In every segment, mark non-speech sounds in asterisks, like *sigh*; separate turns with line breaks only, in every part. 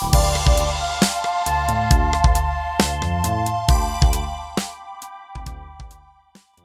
Bye.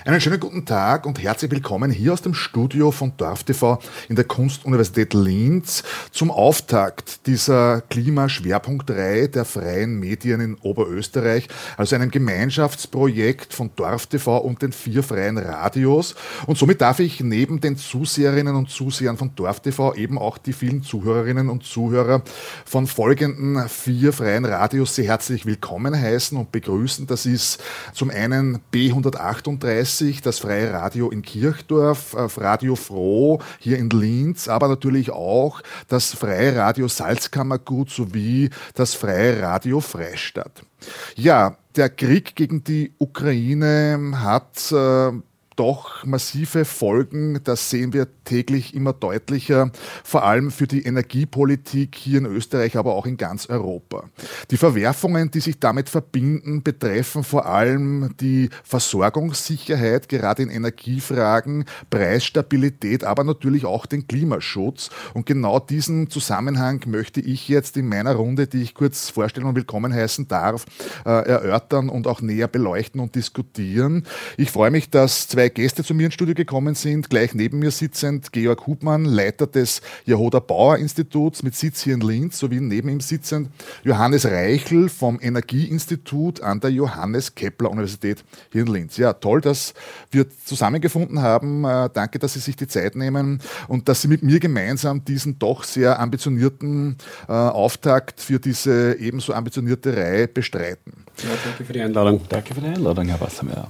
Einen schönen guten Tag und herzlich willkommen hier aus dem Studio von DorfTV in der Kunstuniversität Linz zum Auftakt dieser Klimaschwerpunktreihe der freien Medien in Oberösterreich, also einem Gemeinschaftsprojekt von DorfTV und den vier freien Radios. Und somit darf ich neben den Zuseherinnen und Zusehern von DorfTV eben auch die vielen Zuhörerinnen und Zuhörer von folgenden vier freien Radios sehr herzlich willkommen heißen und begrüßen. Das ist zum einen B138 das Freie Radio in Kirchdorf, Radio Froh hier in Linz, aber natürlich auch das Freie Radio Salzkammergut sowie das Freie Radio Freistadt. Ja, der Krieg gegen die Ukraine hat äh, doch massive Folgen. Das sehen wir täglich immer deutlicher, vor allem für die Energiepolitik hier in Österreich, aber auch in ganz Europa. Die Verwerfungen, die sich damit verbinden, betreffen vor allem die Versorgungssicherheit, gerade in Energiefragen, Preisstabilität, aber natürlich auch den Klimaschutz. Und genau diesen Zusammenhang möchte ich jetzt in meiner Runde, die ich kurz vorstellen und willkommen heißen darf, äh, erörtern und auch näher beleuchten und diskutieren. Ich freue mich, dass zwei Gäste zu mir ins Studio gekommen sind. Gleich neben mir sitzend Georg Hubmann, Leiter des Jahoda Bauer Instituts mit Sitz hier in Linz, sowie neben ihm sitzend Johannes Reichel vom Energieinstitut an der Johannes Kepler Universität hier in Linz. Ja, toll, dass wir zusammengefunden haben. Äh, danke, dass Sie sich die Zeit nehmen und dass Sie mit mir gemeinsam diesen doch sehr ambitionierten äh, Auftakt für diese ebenso ambitionierte Reihe bestreiten.
Ja, danke für die Einladung. Danke für die Einladung, Herr Wassermeier.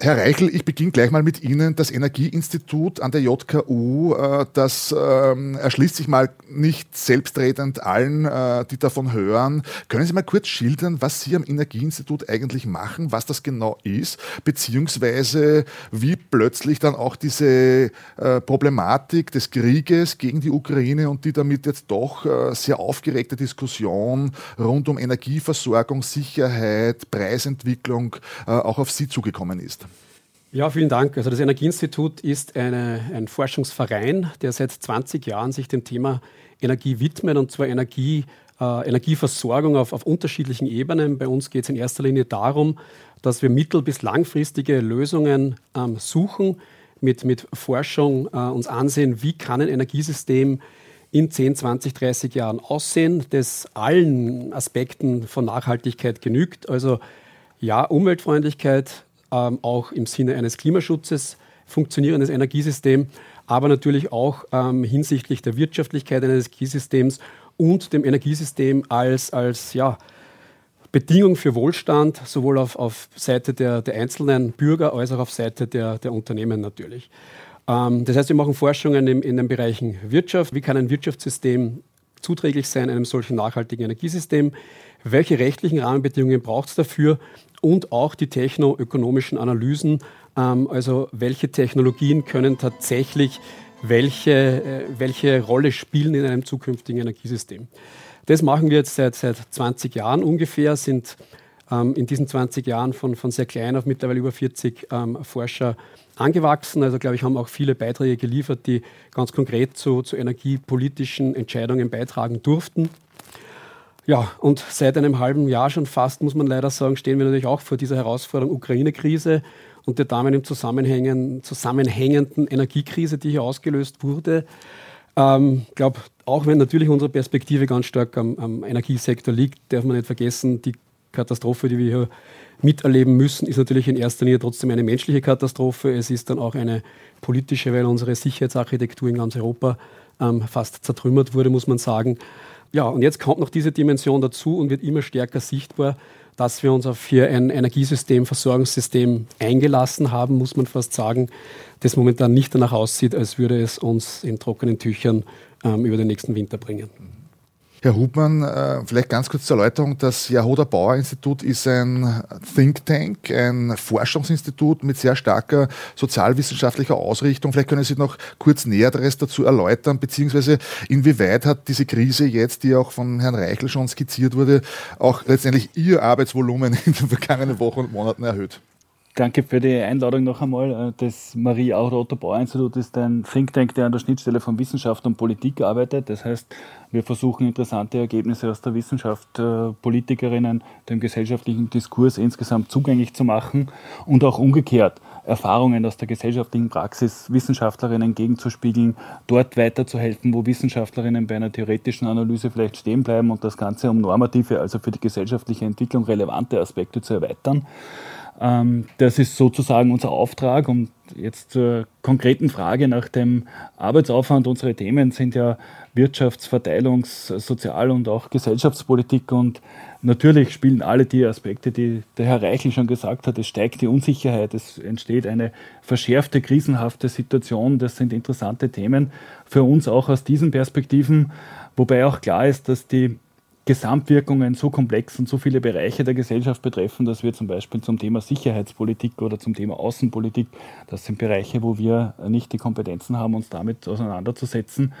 Herr Reichel, ich beginne gleich mal mit Ihnen. Das Energieinstitut an der JKU, äh, das ähm, erschließt sich mal nicht selbstredend allen, äh, die davon hören. Können Sie mal kurz schildern, was Sie am Energieinstitut eigentlich machen, was das genau ist, beziehungsweise wie plötzlich dann auch diese äh, Problematik des Krieges gegen die Ukraine und die damit jetzt doch sehr aufgeregte Diskussion rund um Energieversorgung, Sicherheit, Preisentwicklung auch auf Sie zugekommen ist?
Ja, vielen Dank. Also das Energieinstitut ist eine, ein Forschungsverein, der seit 20 Jahren sich dem Thema Energie widmet und zwar Energie, äh, Energieversorgung auf, auf unterschiedlichen Ebenen. Bei uns geht es in erster Linie darum, dass wir mittel- bis langfristige Lösungen ähm, suchen, mit, mit Forschung äh, uns ansehen, wie kann ein Energiesystem in 10, 20, 30 Jahren aussehen, das allen Aspekten von Nachhaltigkeit genügt. Also ja, Umweltfreundlichkeit, ähm, auch im Sinne eines Klimaschutzes funktionierendes Energiesystem, aber natürlich auch ähm, hinsichtlich der Wirtschaftlichkeit eines Energiesystems und dem Energiesystem als, als ja, Bedingung für Wohlstand, sowohl auf, auf Seite der, der einzelnen Bürger als auch auf Seite der, der Unternehmen natürlich. Ähm, das heißt, wir machen Forschungen in, in den Bereichen Wirtschaft. Wie kann ein Wirtschaftssystem zuträglich sein einem solchen nachhaltigen Energiesystem? Welche rechtlichen Rahmenbedingungen braucht es dafür? Und auch die technoökonomischen Analysen, ähm, also welche Technologien können tatsächlich welche, äh, welche Rolle spielen in einem zukünftigen Energiesystem. Das machen wir jetzt seit, seit 20 Jahren ungefähr, sind ähm, in diesen 20 Jahren von, von sehr klein auf mittlerweile über 40 ähm, Forscher angewachsen. Also glaube ich, haben auch viele Beiträge geliefert, die ganz konkret zu, zu energiepolitischen Entscheidungen beitragen durften. Ja, und seit einem halben Jahr schon fast, muss man leider sagen, stehen wir natürlich auch vor dieser Herausforderung Ukraine-Krise und der damit im Zusammenhängen, zusammenhängenden Energiekrise, die hier ausgelöst wurde. Ich ähm, glaube, auch wenn natürlich unsere Perspektive ganz stark am, am, Energiesektor liegt, darf man nicht vergessen, die Katastrophe, die wir hier miterleben müssen, ist natürlich in erster Linie trotzdem eine menschliche Katastrophe. Es ist dann auch eine politische, weil unsere Sicherheitsarchitektur in ganz Europa ähm, fast zertrümmert wurde, muss man sagen. Ja, und jetzt kommt noch diese Dimension dazu und wird immer stärker sichtbar, dass wir uns auf hier ein Energiesystem, Versorgungssystem eingelassen haben, muss man fast sagen, das momentan nicht danach aussieht, als würde es uns in trockenen Tüchern ähm, über den nächsten Winter bringen.
Herr Hubmann, äh, vielleicht ganz kurz zur Erläuterung. Das Jahoder Bauer Institut ist ein Think Tank, ein Forschungsinstitut mit sehr starker sozialwissenschaftlicher Ausrichtung. Vielleicht können Sie noch kurz Näheres dazu erläutern, beziehungsweise inwieweit hat diese Krise jetzt, die auch von Herrn Reichel schon skizziert wurde, auch letztendlich Ihr Arbeitsvolumen *laughs* in den vergangenen Wochen und Monaten erhöht?
Danke für die Einladung noch einmal. Das Marie-Auto-Otto-Bauer-Institut ist ein Think Tank, der an der Schnittstelle von Wissenschaft und Politik arbeitet. Das heißt, wir versuchen interessante Ergebnisse aus der Wissenschaft äh, Politikerinnen dem gesellschaftlichen Diskurs insgesamt zugänglich zu machen und auch umgekehrt Erfahrungen aus der gesellschaftlichen Praxis Wissenschaftlerinnen entgegenzuspiegeln, dort weiterzuhelfen, wo Wissenschaftlerinnen bei einer theoretischen Analyse vielleicht stehen bleiben und das Ganze um normative, also für die gesellschaftliche Entwicklung relevante Aspekte zu erweitern. Ähm, das ist sozusagen unser Auftrag. Und jetzt zur konkreten Frage nach dem Arbeitsaufwand. Unsere Themen sind ja Wirtschafts-, Verteilungs-, Sozial- und auch Gesellschaftspolitik. Und natürlich spielen alle die Aspekte, die der Herr Reichel schon gesagt hat. Es steigt die Unsicherheit, es entsteht eine verschärfte, krisenhafte Situation. Das sind interessante Themen für uns auch aus diesen Perspektiven. Wobei auch klar ist, dass die Gesamtwirkungen so komplex und so viele Bereiche der Gesellschaft betreffen, dass wir zum Beispiel zum Thema Sicherheitspolitik oder zum Thema Außenpolitik, das sind Bereiche, wo wir nicht die Kompetenzen haben, uns damit auseinanderzusetzen.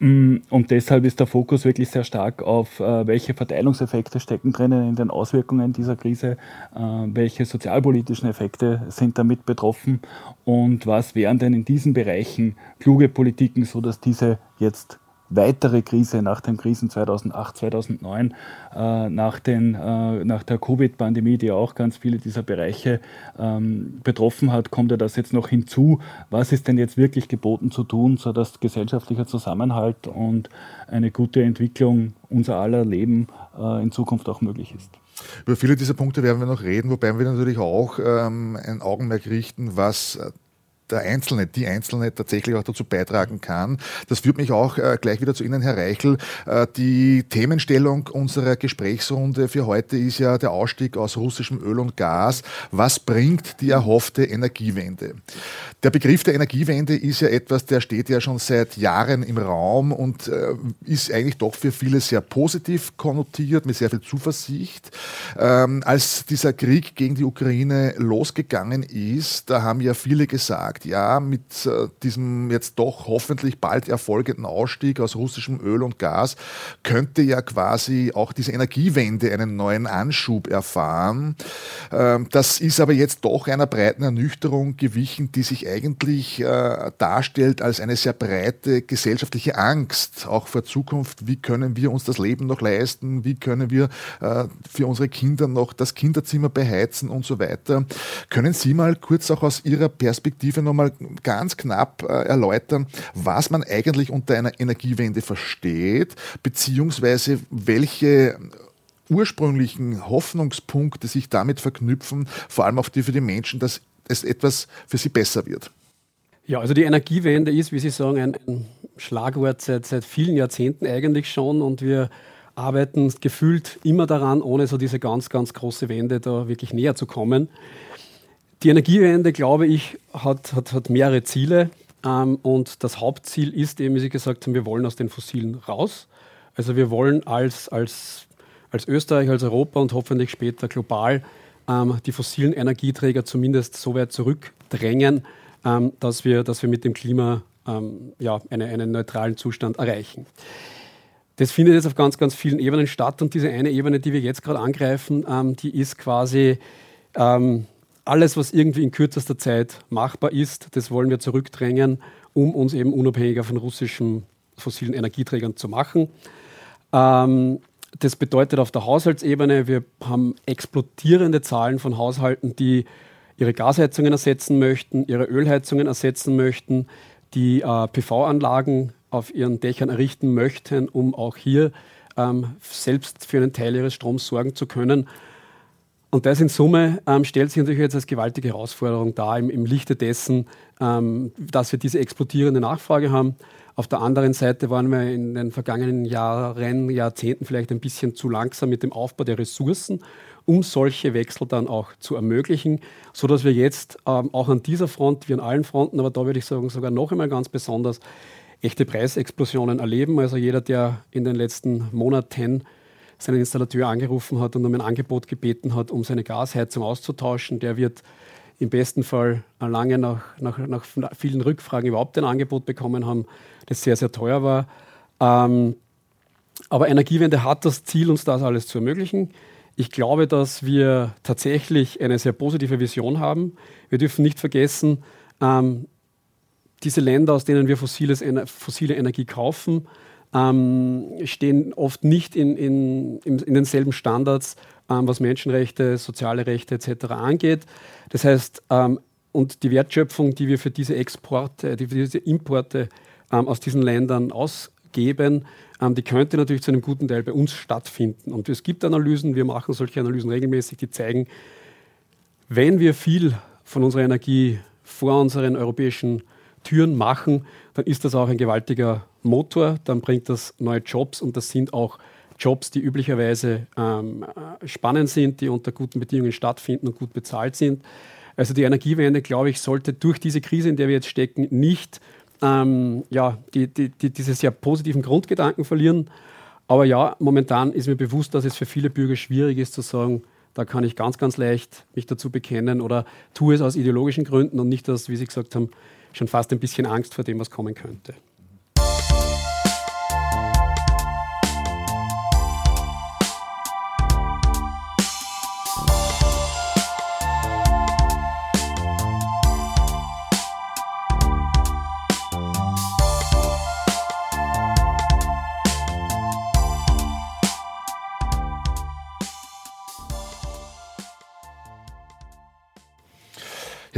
Mm, und deshalb ist der Fokus wirklich sehr stark auf, äh, welche Verteilungseffekte stecken drinnen in den Auswirkungen dieser Krise, äh, welche sozialpolitischen Effekte sind damit betroffen und was wären denn in diesen Bereichen kluge Politiken, sodass diese jetzt weitere Krise nach den Krisen 2008, 2009, äh, nach, den, äh, nach der Covid-Pandemie, die auch ganz viele dieser Bereiche ähm, betroffen hat, kommt ja das jetzt noch hinzu. Was ist denn jetzt wirklich geboten zu tun, sodass gesellschaftlicher Zusammenhalt und eine gute Entwicklung unser aller Leben äh, in Zukunft auch möglich ist?
Über viele dieser Punkte werden wir noch reden, wobei wir natürlich auch ähm, ein Augenmerk richten, was der Einzelne, die Einzelne tatsächlich auch dazu beitragen kann. Das führt mich auch äh, gleich wieder zu Ihnen, Herr Reichel. Äh, die Themenstellung unserer Gesprächsrunde für heute ist ja der Ausstieg aus russischem Öl und Gas. Was bringt die erhoffte Energiewende? Der Begriff der Energiewende ist ja etwas, der steht ja schon seit Jahren im Raum und äh, ist eigentlich doch für viele sehr positiv konnotiert, mit sehr viel Zuversicht. Ähm, als dieser Krieg gegen die Ukraine losgegangen ist, da haben ja viele gesagt, ja, mit äh, diesem jetzt doch hoffentlich bald erfolgenden Ausstieg aus russischem Öl und Gas könnte ja quasi auch diese Energiewende einen neuen Anschub erfahren. Ähm, das ist aber jetzt doch einer breiten Ernüchterung gewichen, die sich eigentlich äh, darstellt als eine sehr breite gesellschaftliche Angst, auch vor Zukunft. Wie können wir uns das Leben noch leisten? Wie können wir äh, für unsere Kinder noch das Kinderzimmer beheizen und so weiter? Können Sie mal kurz auch aus Ihrer Perspektive nochmal ganz knapp äh, erläutern, was man eigentlich unter einer Energiewende versteht, beziehungsweise welche ursprünglichen Hoffnungspunkte sich damit verknüpfen, vor allem auch die für die Menschen, dass es etwas für sie besser wird.
Ja, also die Energiewende ist, wie Sie sagen, ein, ein Schlagwort seit, seit vielen Jahrzehnten eigentlich schon und wir arbeiten gefühlt immer daran, ohne so diese ganz, ganz große Wende da wirklich näher zu kommen. Die Energiewende, glaube ich, hat, hat, hat mehrere Ziele. Ähm, und das Hauptziel ist eben, wie Sie gesagt haben, wir wollen aus den Fossilen raus. Also wir wollen als, als, als Österreich, als Europa und hoffentlich später global ähm, die fossilen Energieträger zumindest so weit zurückdrängen, ähm, dass, wir, dass wir mit dem Klima ähm, ja, eine, einen neutralen Zustand erreichen. Das findet jetzt auf ganz, ganz vielen Ebenen statt und diese eine Ebene, die wir jetzt gerade angreifen, ähm, die ist quasi ähm, alles, was irgendwie in kürzester Zeit machbar ist, das wollen wir zurückdrängen, um uns eben unabhängiger von russischen fossilen Energieträgern zu machen. Ähm, das bedeutet auf der Haushaltsebene, wir haben explodierende Zahlen von Haushalten, die ihre Gasheizungen ersetzen möchten, ihre Ölheizungen ersetzen möchten, die äh, PV-Anlagen auf ihren Dächern errichten möchten, um auch hier ähm, selbst für einen Teil ihres Stroms sorgen zu können. Und das in Summe ähm, stellt sich natürlich jetzt als gewaltige Herausforderung dar im, im Lichte dessen, ähm, dass wir diese explodierende Nachfrage haben. Auf der anderen Seite waren wir in den vergangenen Jahren, Jahrzehnten vielleicht ein bisschen zu langsam mit dem Aufbau der Ressourcen, um solche Wechsel dann auch zu ermöglichen, sodass wir jetzt ähm, auch an dieser Front, wie an allen Fronten, aber da würde ich sagen sogar noch einmal ganz besonders, echte Preisexplosionen erleben. Also jeder, der in den letzten Monaten seinen Installateur angerufen hat und um ein Angebot gebeten hat, um seine Gasheizung auszutauschen, der wird im besten Fall lange nach, nach, nach vielen Rückfragen überhaupt ein Angebot bekommen haben, das sehr, sehr teuer war. Ähm, aber Energiewende hat das Ziel, uns das alles zu ermöglichen. Ich glaube, dass wir tatsächlich eine sehr positive Vision haben. Wir dürfen nicht vergessen, ähm, diese Länder, aus denen wir fossiles, fossile Energie kaufen, ähm, stehen oft nicht in, in, in, denselben Standards, ähm, was Menschenrechte, soziale Rechte etc. angeht. Das heißt, ähm, und die Wertschöpfung, die wir für diese Exporte, die für diese Importe ähm, aus diesen Ländern ausgeben, ähm, die könnte natürlich zu einem guten Teil bei uns stattfinden. Und es gibt Analysen, wir machen solche Analysen regelmäßig, die zeigen, wenn wir viel von unserer Energie vor unseren europäischen Türen machen, dann ist das auch ein gewaltiger Motor, dann bringt das neue Jobs und das sind auch Jobs, die üblicherweise ähm, spannend sind, die unter guten Bedingungen stattfinden und gut bezahlt sind. Also die Energiewende, glaube ich, sollte durch diese Krise, in der wir jetzt stecken, nicht ähm, ja, die, die, die, diese sehr positiven Grundgedanken verlieren. Aber ja, momentan ist mir bewusst, dass es für viele Bürger schwierig ist zu sagen, da kann ich ganz, ganz leicht mich dazu bekennen oder tue es aus ideologischen Gründen und nicht aus, wie Sie gesagt haben, schon fast ein bisschen Angst vor dem, was kommen könnte.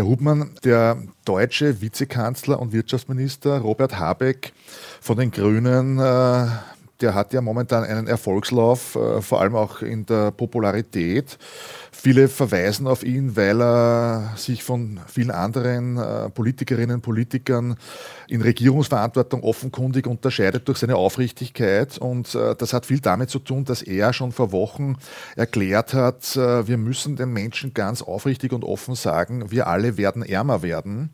Hubmann, der deutsche Vizekanzler und Wirtschaftsminister Robert Habeck von den Grünen, äh, der hat ja momentan einen Erfolgslauf, äh, vor allem auch in der Popularität. Viele verweisen auf ihn, weil er sich von vielen anderen äh, Politikerinnen und Politikern in Regierungsverantwortung offenkundig unterscheidet durch seine Aufrichtigkeit. Und äh, das hat viel damit zu tun, dass er schon vor Wochen erklärt hat, äh, wir müssen den Menschen ganz aufrichtig und offen sagen, wir alle werden ärmer werden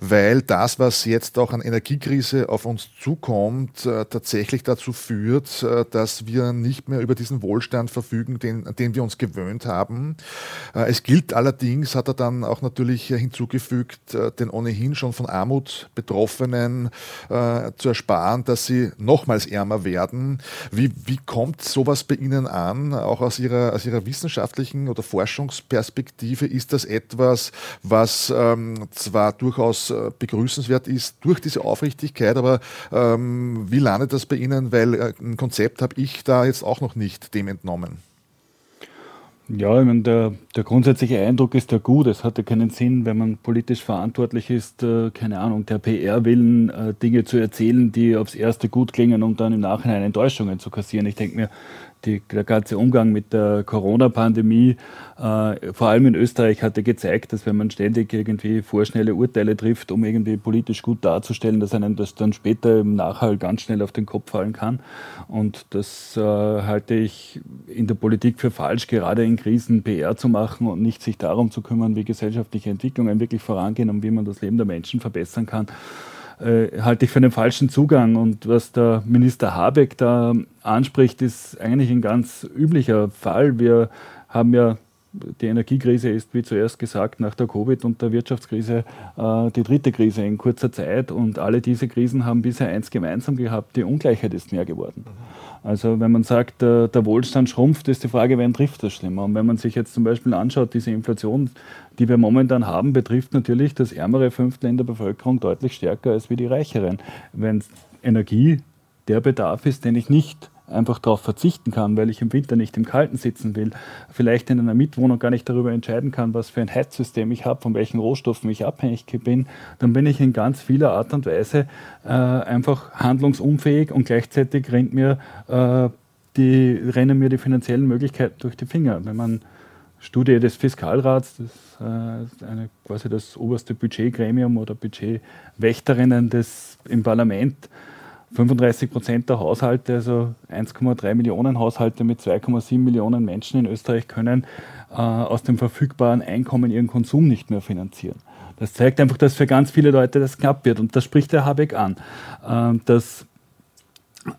weil das, was jetzt auch an Energiekrise auf uns zukommt, tatsächlich dazu führt, dass wir nicht mehr über diesen Wohlstand verfügen, den, den wir uns gewöhnt haben. Äh, es gilt allerdings, hat er dann auch natürlich hinzugefügt, den ohnehin schon von Armut Betroffenen zu ersparen, dass sie nochmals ärmer werden. Wie, wie kommt sowas bei Ihnen an, auch aus Ihrer, aus Ihrer wissenschaftlichen oder Forschungsperspektive? Ist das etwas, was ähm, zwar durchaus äh, begrüßenswert ist durch diese Aufrichtigkeit. Aber ähm, wie landet das bei Ihnen? Weil äh, ein Konzept habe ich da jetzt auch noch nicht dem entnommen.
Ja, ich meine, der, der grundsätzliche Eindruck ist ja gut. Es hatte keinen Sinn, wenn man politisch verantwortlich ist, äh, keine Ahnung, der PR-Willen, äh, Dinge zu erzählen, die aufs Erste gut klingen und dann im Nachhinein Enttäuschungen zu kassieren. Ich denke mir, die, der ganze Umgang mit der Corona-Pandemie, äh, vor allem in Österreich, hatte gezeigt, dass wenn man ständig irgendwie vorschnelle Urteile trifft, um irgendwie politisch gut darzustellen, dass einem das dann später im Nachhall ganz schnell auf den Kopf fallen kann. Und das äh, halte ich in der Politik für falsch, gerade in Krisen PR zu machen und nicht sich darum zu kümmern, wie gesellschaftliche Entwicklungen wirklich vorangehen und wie man das Leben der Menschen verbessern kann äh, halte ich für einen falschen Zugang. Und was der Minister Habeck da anspricht, ist eigentlich ein ganz üblicher Fall. Wir haben ja die Energiekrise ist, wie zuerst gesagt, nach der Covid- und der Wirtschaftskrise äh, die dritte Krise in kurzer Zeit. Und alle diese Krisen haben bisher eins gemeinsam gehabt, die Ungleichheit ist mehr geworden. Also wenn man sagt, der, der Wohlstand schrumpft, ist die Frage, wen trifft das schlimmer? Und wenn man sich jetzt zum Beispiel anschaut, diese Inflation, die wir momentan haben, betrifft natürlich das ärmere Fünftel in der Bevölkerung deutlich stärker als wie die reicheren. Wenn Energie der Bedarf ist, den ich nicht einfach darauf verzichten kann, weil ich im Winter nicht im Kalten sitzen will, vielleicht in einer Mitwohnung gar nicht darüber entscheiden kann, was für ein Heizsystem ich habe, von welchen Rohstoffen ich abhängig bin, dann bin ich in ganz vieler Art und Weise äh, einfach handlungsunfähig und gleichzeitig rennt mir, äh, die, rennen mir die finanziellen Möglichkeiten durch die Finger. Wenn man Studie des Fiskalrats, das äh, eine, quasi das oberste Budgetgremium oder Budgetwächterinnen des, im Parlament, 35 Prozent der Haushalte, also 1,3 Millionen Haushalte mit 2,7 Millionen Menschen in Österreich können äh, aus dem verfügbaren Einkommen ihren Konsum nicht mehr finanzieren. Das zeigt einfach, dass für ganz viele Leute das knapp wird. Und das spricht der Habeck an, ähm, dass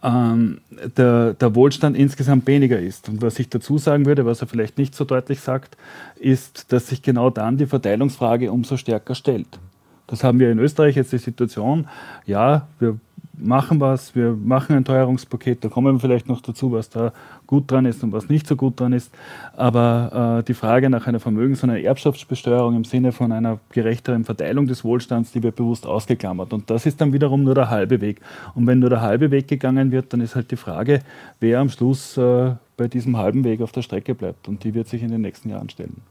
ähm, der, der, Wohlstand insgesamt weniger ist. Und was ich dazu sagen würde, was er vielleicht nicht so deutlich sagt, ist, dass sich genau dann die Verteilungsfrage umso stärker stellt. Das haben wir in Österreich jetzt die Situation, ja, wir machen was, wir machen ein Teuerungspaket, da kommen wir vielleicht noch dazu, was da gut dran ist und was nicht so gut dran ist. Aber äh, die Frage nach einer Vermögens- und einer Erbschaftsbesteuerung im Sinne von einer gerechteren Verteilung des Wohlstands, die wird bewusst ausgeklammert. Und das ist dann wiederum nur der halbe Weg. Und wenn nur der halbe Weg gegangen wird, dann ist halt die Frage, wer am Schluss äh, bei diesem halben Weg auf der Strecke bleibt. Und die wird sich in den nächsten Jahren stellen.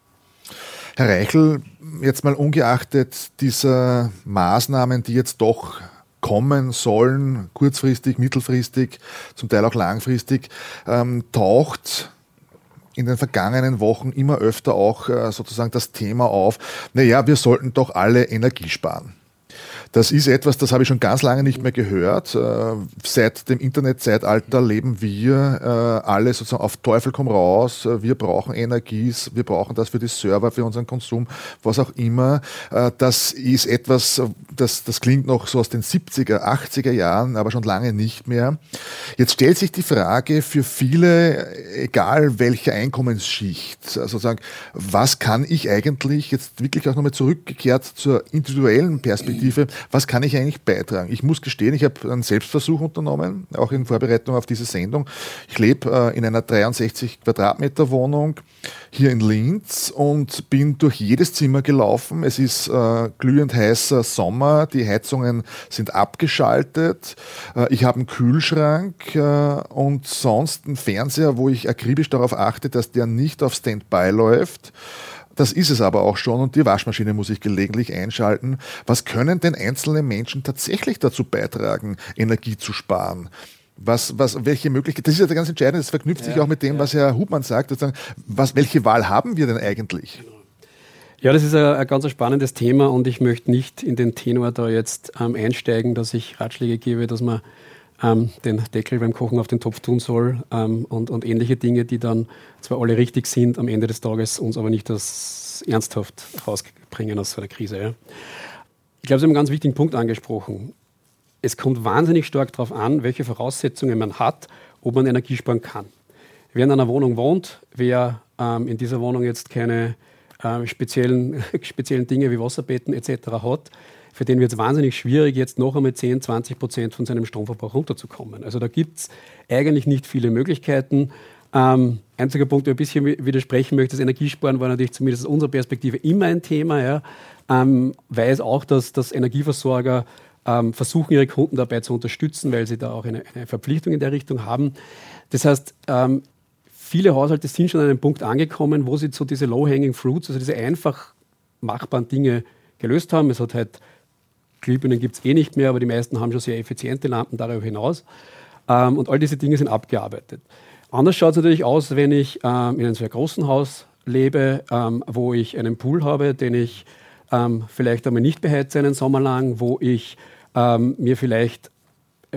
Herr Reichel, jetzt mal ungeachtet dieser Maßnahmen, die jetzt doch kommen sollen, kurzfristig, mittelfristig, zum Teil auch langfristig, ähm, taucht in den vergangenen Wochen immer öfter auch äh, sozusagen das Thema auf, naja, wir sollten doch alle Energie sparen. Das ist etwas, das habe ich schon ganz lange nicht mehr gehört. Äh, seit dem Internetzeitalter leben wir äh, alle sozusagen auf Teufel komm raus. Äh, wir brauchen Energies, wir brauchen das für die Server, für unseren Konsum, was auch immer. Das ist etwas, das, das klingt noch so aus den 70er, 80er Jahren, aber schon lange nicht mehr. Jetzt stellt sich die Frage für viele, egal welche Einkommensschicht, sozusagen, was kann ich eigentlich jetzt wirklich auch nochmal zurückgekehrt zur individuellen Perspektive, was kann ich eigentlich beitragen? Ich muss gestehen, ich habe einen Selbstversuch unternommen, auch in Vorbereitung auf diese Sendung. Ich lebe äh, in einer 63 Quadratmeter Wohnung hier in Linz und bin durch jedes Zimmer gelaufen. Es ist äh, glühend heißer Sommer, die Heizungen sind abgeschaltet. Äh, ich habe einen Kühlschrank äh, und sonst einen Fernseher, wo ich akribisch darauf achte, dass der nicht auf Standby läuft. Das ist es aber auch schon und die Waschmaschine muss ich gelegentlich einschalten. Was können denn einzelne Menschen tatsächlich dazu beitragen, Energie zu sparen? Was, was, welche Möglichkeiten, das ist ja ganz entscheidend, das verknüpft ja, sich auch mit dem, ja. was Herr Hubmann sagt, was, welche Wahl haben wir denn eigentlich?
Ja, das ist ein, ein ganz spannendes Thema und ich möchte nicht in den Tenor da jetzt ähm, einsteigen, dass ich Ratschläge gebe, dass man ähm, den Deckel beim Kochen auf den Topf tun soll ähm, und, und ähnliche Dinge, die dann zwar alle richtig sind, am Ende des Tages uns aber nicht das ernsthaft rausbringen aus so einer Krise. Ja. Ich glaube, Sie haben einen ganz wichtigen Punkt angesprochen. Es kommt wahnsinnig stark darauf an, welche Voraussetzungen man hat, ob man Energie sparen kann. Wer in einer Wohnung wohnt, wer ähm, in dieser Wohnung jetzt keine äh, speziellen, *laughs* speziellen Dinge wie Wasserbetten etc. hat, für den wird es wahnsinnig schwierig, jetzt noch einmal 10, 20 Prozent von seinem Stromverbrauch runterzukommen. Also da gibt es eigentlich nicht viele Möglichkeiten. Ähm, einziger Punkt, der ein bisschen widersprechen möchte, das Energiesparen war natürlich zumindest aus unserer Perspektive immer ein Thema. Ja. Ähm, weiß auch, dass, dass Energieversorger ähm, versuchen, ihre Kunden dabei zu unterstützen, weil sie da auch eine, eine Verpflichtung in der Richtung haben. Das heißt, ähm, viele Haushalte sind schon an einem Punkt angekommen, wo sie so diese Low-Hanging Fruits, also diese einfach machbaren Dinge gelöst haben. Es hat halt Glühbirnen gibt es eh nicht mehr, aber die meisten haben schon sehr effiziente Lampen darüber hinaus. Ähm, und all diese Dinge sind abgearbeitet. Anders schaut es natürlich aus, wenn ich ähm, in einem sehr großen Haus lebe, ähm, wo ich einen Pool habe, den ich ähm, vielleicht einmal nicht beheize einen Sommer lang, wo ich ähm, mir vielleicht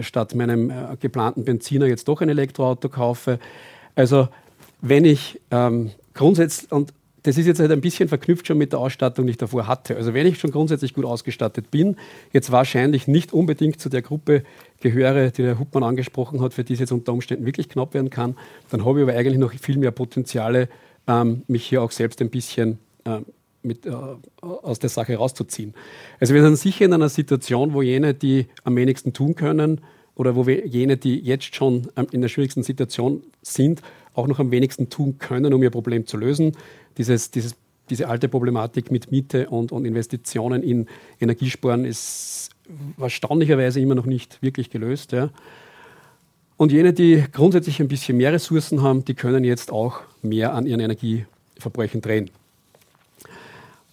statt meinem äh, geplanten Benziner jetzt doch ein Elektroauto kaufe. Also wenn ich ähm, grundsätzlich, und das ist jetzt halt ein bisschen verknüpft schon mit der Ausstattung, die ich davor hatte. Also wenn ich schon grundsätzlich gut ausgestattet bin, jetzt wahrscheinlich nicht unbedingt zu der Gruppe gehöre, die der Hubmann angesprochen hat, für die es jetzt unter Umständen wirklich knapp werden kann, dann habe ich aber eigentlich noch viel mehr Potenziale, ähm, mich hier auch selbst ein bisschen äh, mit, äh, aus der Sache rauszuziehen. Also wir sind sicher in einer Situation, wo jene, die am wenigsten tun können, oder wo wir jene, die jetzt schon ähm, in der schwierigsten Situation sind, auch noch am wenigsten tun können, um ihr Problem zu lösen dieses, dieses, diese alte Problematik mit Miete und, und Investitionen in Energiesparen ist erstaunlicherweise immer noch nicht wirklich gelöst. Ja. Und jene, die grundsätzlich ein bisschen mehr Ressourcen haben, die können jetzt auch mehr an ihren Energieverbräuchen drehen.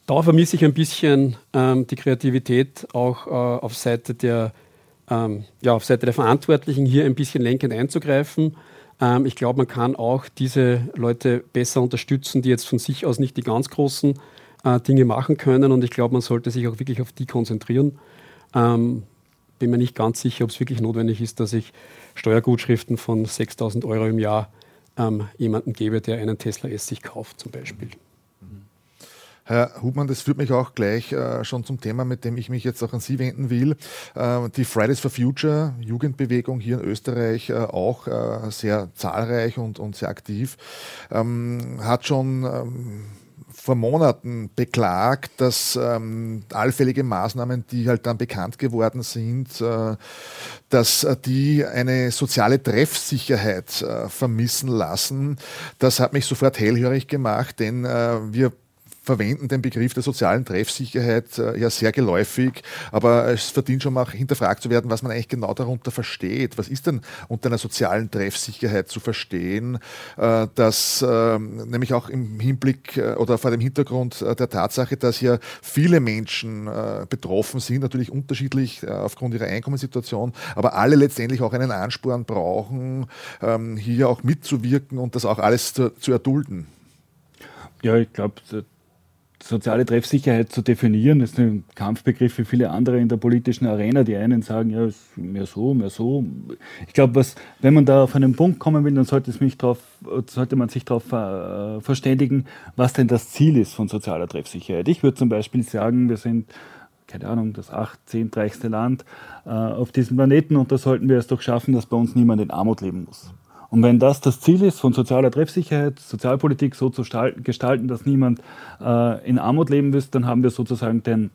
Da vermisse ich ein bisschen ähm, die Kreativität auch äh, auf, Seite der, ähm, ja, auf Seite der Verantwortlichen, hier ein bisschen lenkend einzugreifen. Ähm, ich glaube, man kann auch diese Leute besser unterstützen, die jetzt von sich aus nicht die ganz großen äh, Dinge machen können. Und ich glaube, man sollte sich auch wirklich auf die konzentrieren. Ähm, bin mir nicht ganz sicher, ob es wirklich notwendig ist, dass ich Steuergutschriften von 6000 Euro im Jahr ähm, jemandem gebe, der einen Tesla S sich kauft, zum Beispiel.
Herr Hubmann, das führt mich auch gleich äh, schon zum Thema, mit dem ich mich jetzt auch an Sie wenden will. Äh, die Fridays for Future Jugendbewegung hier in Österreich, äh, auch äh, sehr zahlreich und, und sehr aktiv, ähm, hat schon ähm, vor Monaten beklagt, dass ähm, allfällige Maßnahmen, die halt dann bekannt geworden sind, äh, dass äh, die eine soziale Treffsicherheit äh, vermissen lassen. Das hat mich sofort hellhörig gemacht, denn äh, wir verwenden den Begriff der sozialen Treffsicherheit äh, ja sehr geläufig, aber es verdient schon mal hinterfragt zu werden, was man eigentlich genau darunter versteht. Was ist denn unter einer sozialen Treffsicherheit zu verstehen, äh, dass äh, nämlich auch im Hinblick äh, oder vor dem Hintergrund äh, der Tatsache, dass ja viele Menschen äh, betroffen sind, natürlich unterschiedlich aufgrund ihrer Einkommenssituation, aber alle letztendlich auch einen Ansporn brauchen, ähm, hier auch mitzuwirken und das auch alles zu, zu erdulden.
Ja, ich glaube, soziale Treffsicherheit zu definieren, ist ein Kampfbegriff wie viele andere in der politischen Arena. Die einen sagen, ja, mehr so, mehr so. Ich glaube, wenn man da auf einen Punkt kommen will, dann sollte, es mich drauf, sollte man sich darauf äh, verständigen, was denn das Ziel ist von sozialer Treffsicherheit. Ich würde zum Beispiel sagen, wir sind keine Ahnung, das acht, zehntreichste Land äh, auf diesem Planeten und da sollten wir es doch schaffen, dass bei uns niemand in Armut leben muss. Und wenn das das Ziel ist von sozialer Treffsicherheit, Sozialpolitik so zu gestalten, dass niemand äh, in Armut leben muss, dann haben wir sozusagen den,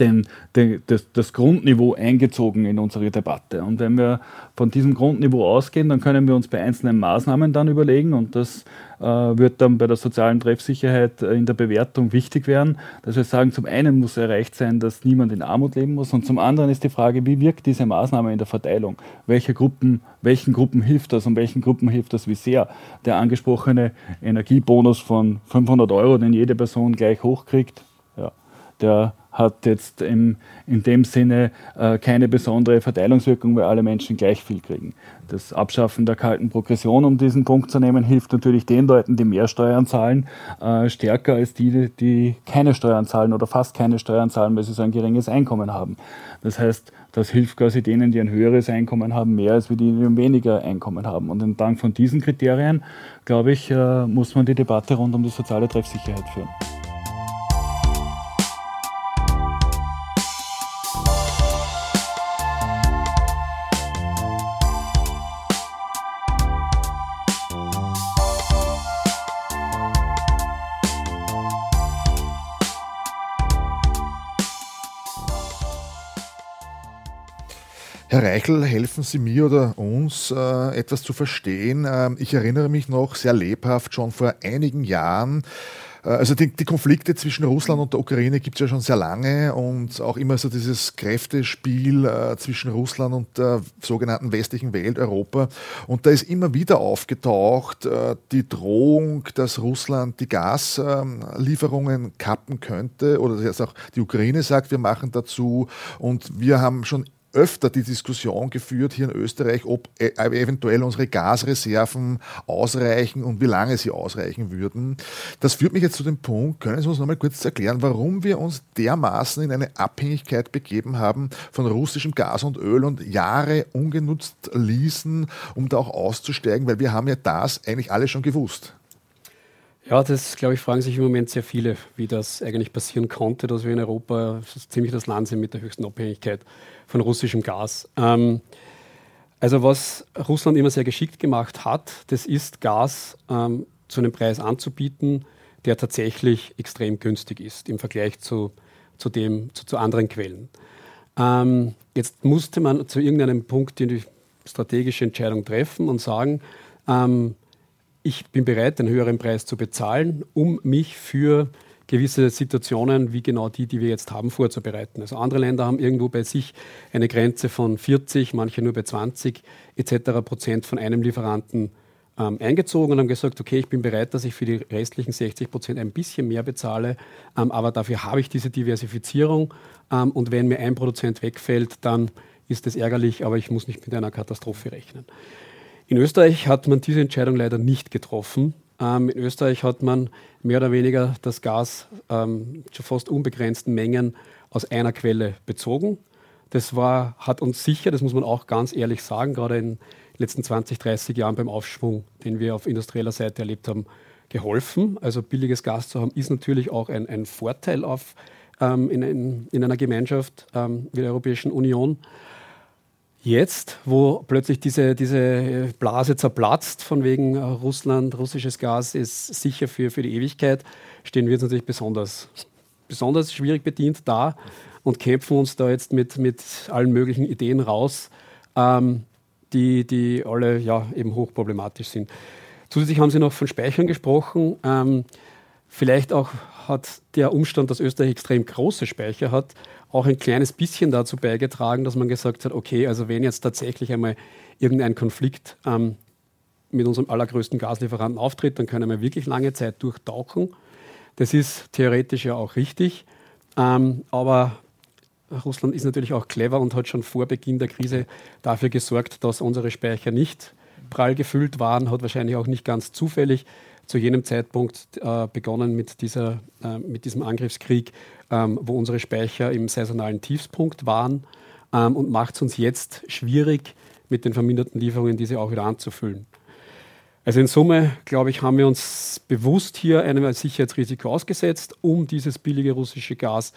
den, den, das, das, Grundniveau eingezogen in unsere Debatte. Und wenn wir von diesem Grundniveau ausgehen, dann können wir uns bei einzelnen Maßnahmen dann überlegen und das äh, wird dann bei der sozialen Treffsicherheit äh, in der Bewertung wichtig werden, dass wir sagen, zum einen muss erreicht sein, dass niemand in Armut leben muss und zum anderen ist die Frage, wie wirkt diese Maßnahme in der Verteilung? Welche Gruppen, welchen Gruppen hilft das und welchen Gruppen hilft das wie sehr? Der angesprochene Energiebonus von 500 Euro, den jede Person gleich hochkriegt, ja, der hat jetzt im, in dem Sinne äh, keine besondere Verteilungswirkung, weil alle Menschen gleich viel kriegen. Das Abschaffen der kalten Progression, um diesen Punkt zu nehmen, hilft natürlich den Leuten, die mehr Steuern zahlen, äh, stärker als die, die keine Steuern zahlen oder fast keine Steuern zahlen, weil sie so ein geringes Einkommen haben. Das heißt, das hilft quasi denen, die ein höheres Einkommen haben, mehr als die, die weniger Einkommen haben. Und entlang von diesen Kriterien, glaube ich, äh, muss man die Debatte rund um die soziale Treffsicherheit führen.
Reichel, helfen Sie mir oder uns, äh, etwas zu verstehen. Ähm, ich erinnere mich noch sehr lebhaft schon vor einigen Jahren, äh, also die, die, Konflikte zwischen Russland und der Ukraine gibt es ja schon sehr lange und auch immer so dieses Kräftespiel äh, zwischen Russland und der sogenannten westlichen Welt, Europa. Und da ist immer wieder aufgetaucht äh, die Drohung, dass Russland die Gaslieferungen kappen könnte oder dass auch die Ukraine sagt, wir machen dazu. Und wir haben schon öfter die Diskussion geführt hier in Österreich, ob e-, eventuell unsere Gasreserven ausreichen und wie lange sie ausreichen würden. Das führt mich jetzt zu dem Punkt, können Sie uns noch mal kurz erklären, warum wir uns dermaßen in eine Abhängigkeit begeben haben von russischem Gas und Öl und Jahre ungenutzt ließen, um da auch auszusteigen, weil wir haben ja das eigentlich alle schon gewusst.
Ja, das, glaube ich, fragen sich im Moment sehr viele, wie das eigentlich passieren konnte, dass wir in Europa ziemlich das Land sind mit der höchsten Abhängigkeit von russischem Gas. Ähm, also was Russland immer sehr geschickt gemacht hat, das ist Gas ähm, zu einem Preis anzubieten, der tatsächlich extrem günstig ist im Vergleich zu, zu, dem, zu, zu anderen Quellen. Ähm, jetzt musste man zu irgendeinem Punkt die strategische Entscheidung treffen und sagen, ähm, ich bin bereit, einen höheren Preis zu bezahlen, um mich für gewisse Situationen wie genau die, die wir jetzt haben, vorzubereiten. Also andere Länder haben irgendwo bei sich eine Grenze von 40, manche nur bei 20 etc. Prozent von einem Lieferanten ähm, eingezogen und haben gesagt, okay, ich bin bereit, dass ich für die restlichen 60 Prozent ein bisschen mehr bezahle, ähm, aber dafür habe ich diese Diversifizierung ähm, und wenn mir ein Produzent wegfällt, dann ist das ärgerlich, aber ich muss nicht mit einer Katastrophe rechnen. In Österreich hat man diese Entscheidung leider nicht getroffen. Ähm, in Österreich hat man mehr oder weniger das Gas ähm, zu fast unbegrenzten Mengen aus einer Quelle bezogen. Das war, hat uns sicher, das muss man auch ganz ehrlich sagen, gerade in den letzten 20, 30 Jahren beim Aufschwung, den wir auf industrieller Seite erlebt haben, geholfen. Also billiges Gas zu haben, ist natürlich auch ein, ein Vorteil auf, ähm, in, in, in, einer Gemeinschaft ähm, wie der Europäischen Union. Jetzt, wo plötzlich diese, diese Blase zerplatzt, von wegen äh, Russland, russisches Gas ist sicher für, für die Ewigkeit, stehen wir jetzt natürlich besonders, besonders schwierig bedient da und kämpfen uns da jetzt mit, mit allen möglichen Ideen raus, ähm, die, die alle ja, eben hochproblematisch sind. Zusätzlich haben Sie noch von Speichern gesprochen. Ähm, vielleicht auch hat der Umstand, dass Österreich extrem große Speicher hat, auch ein kleines bisschen dazu beigetragen, dass man gesagt hat, okay, also wenn jetzt tatsächlich einmal irgendein Konflikt ähm, mit unserem allergrößten Gaslieferanten auftritt, dann können wir wirklich lange Zeit durchtauchen. Das ist theoretisch ja auch richtig. Ähm, aber Russland ist natürlich auch clever und hat schon vor Beginn der Krise dafür gesorgt, dass unsere Speicher nicht prall gefüllt waren, hat wahrscheinlich auch nicht ganz zufällig zu jenem Zeitpunkt äh, begonnen mit, dieser, äh, mit diesem Angriffskrieg, ähm, wo unsere Speicher im saisonalen Tiefspunkt waren ähm, und macht es uns jetzt schwierig, mit den verminderten Lieferungen diese auch wieder anzufüllen. Also in Summe, glaube ich, haben wir uns bewusst hier einem Sicherheitsrisiko ausgesetzt, um dieses billige russische Gas